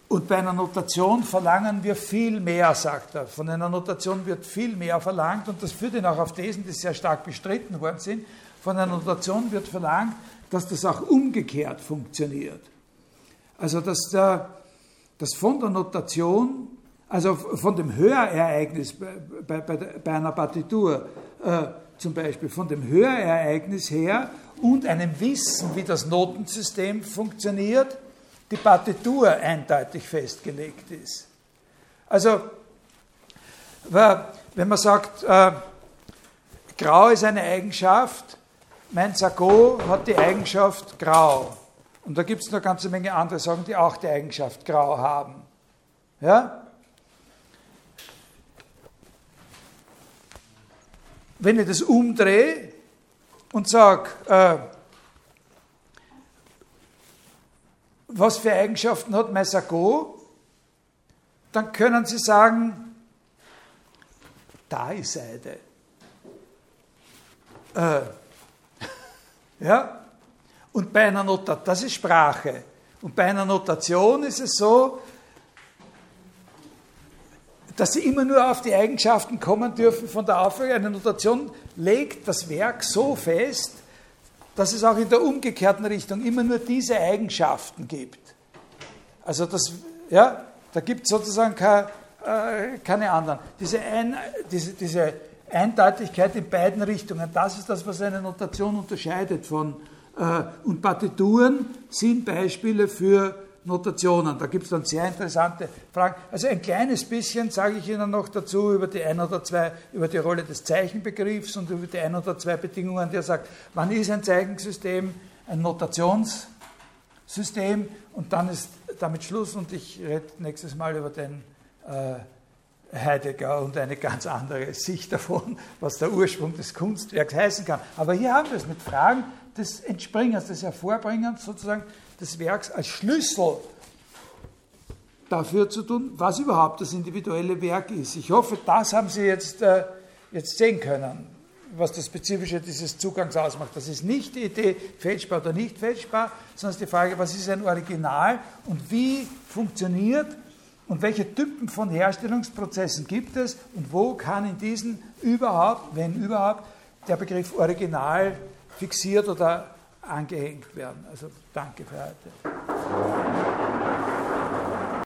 Und bei einer Notation verlangen wir viel mehr, sagt er. Von einer Notation wird viel mehr verlangt und das führt ihn auch auf Thesen, die sehr stark bestritten worden sind. Von einer Notation wird verlangt, dass das auch umgekehrt funktioniert. Also dass, der, dass von der Notation, also von dem Hörereignis bei, bei, bei einer Partitur, äh, zum Beispiel von dem Hörereignis her und einem Wissen, wie das Notensystem funktioniert, die Partitur eindeutig festgelegt ist. Also, wenn man sagt, äh, grau ist eine Eigenschaft, mein Sakko hat die Eigenschaft grau. Und da gibt es noch eine ganze Menge andere Sachen, die auch die Eigenschaft grau haben. Ja? Wenn ich das umdrehe und sage, äh, was für Eigenschaften hat mein Sakko, dann können Sie sagen, da ist Seide. Äh, ja? Und bei einer Notation, das ist Sprache. Und bei einer Notation ist es so, dass sie immer nur auf die Eigenschaften kommen dürfen von der Aufführung. Eine Notation legt das Werk so fest, dass es auch in der umgekehrten Richtung immer nur diese Eigenschaften gibt. Also das, ja, da gibt es sozusagen keine, äh, keine anderen. Diese, Ein, diese, diese Eindeutigkeit in beiden Richtungen, das ist das, was eine Notation unterscheidet von, äh, und Partituren sind Beispiele für Notationen. Da gibt es dann sehr interessante Fragen. Also ein kleines bisschen sage ich Ihnen noch dazu über die ein oder zwei, über die Rolle des Zeichenbegriffs und über die ein oder zwei Bedingungen, die er sagt, wann ist ein Zeichensystem ein Notationssystem und dann ist damit Schluss und ich rede nächstes Mal über den äh, Heidegger und eine ganz andere Sicht davon, was der Ursprung des Kunstwerks heißen kann. Aber hier haben wir es mit Fragen des Entspringens, des Hervorbringens sozusagen des Werks als Schlüssel dafür zu tun, was überhaupt das individuelle Werk ist. Ich hoffe, das haben Sie jetzt, äh, jetzt sehen können, was das Spezifische dieses Zugangs ausmacht. Das ist nicht die Idee, fälschbar oder nicht fälschbar, sondern die Frage, was ist ein Original und wie funktioniert und welche Typen von Herstellungsprozessen gibt es und wo kann in diesen überhaupt, wenn überhaupt, der Begriff Original fixiert oder angehängt werden. Also danke für heute.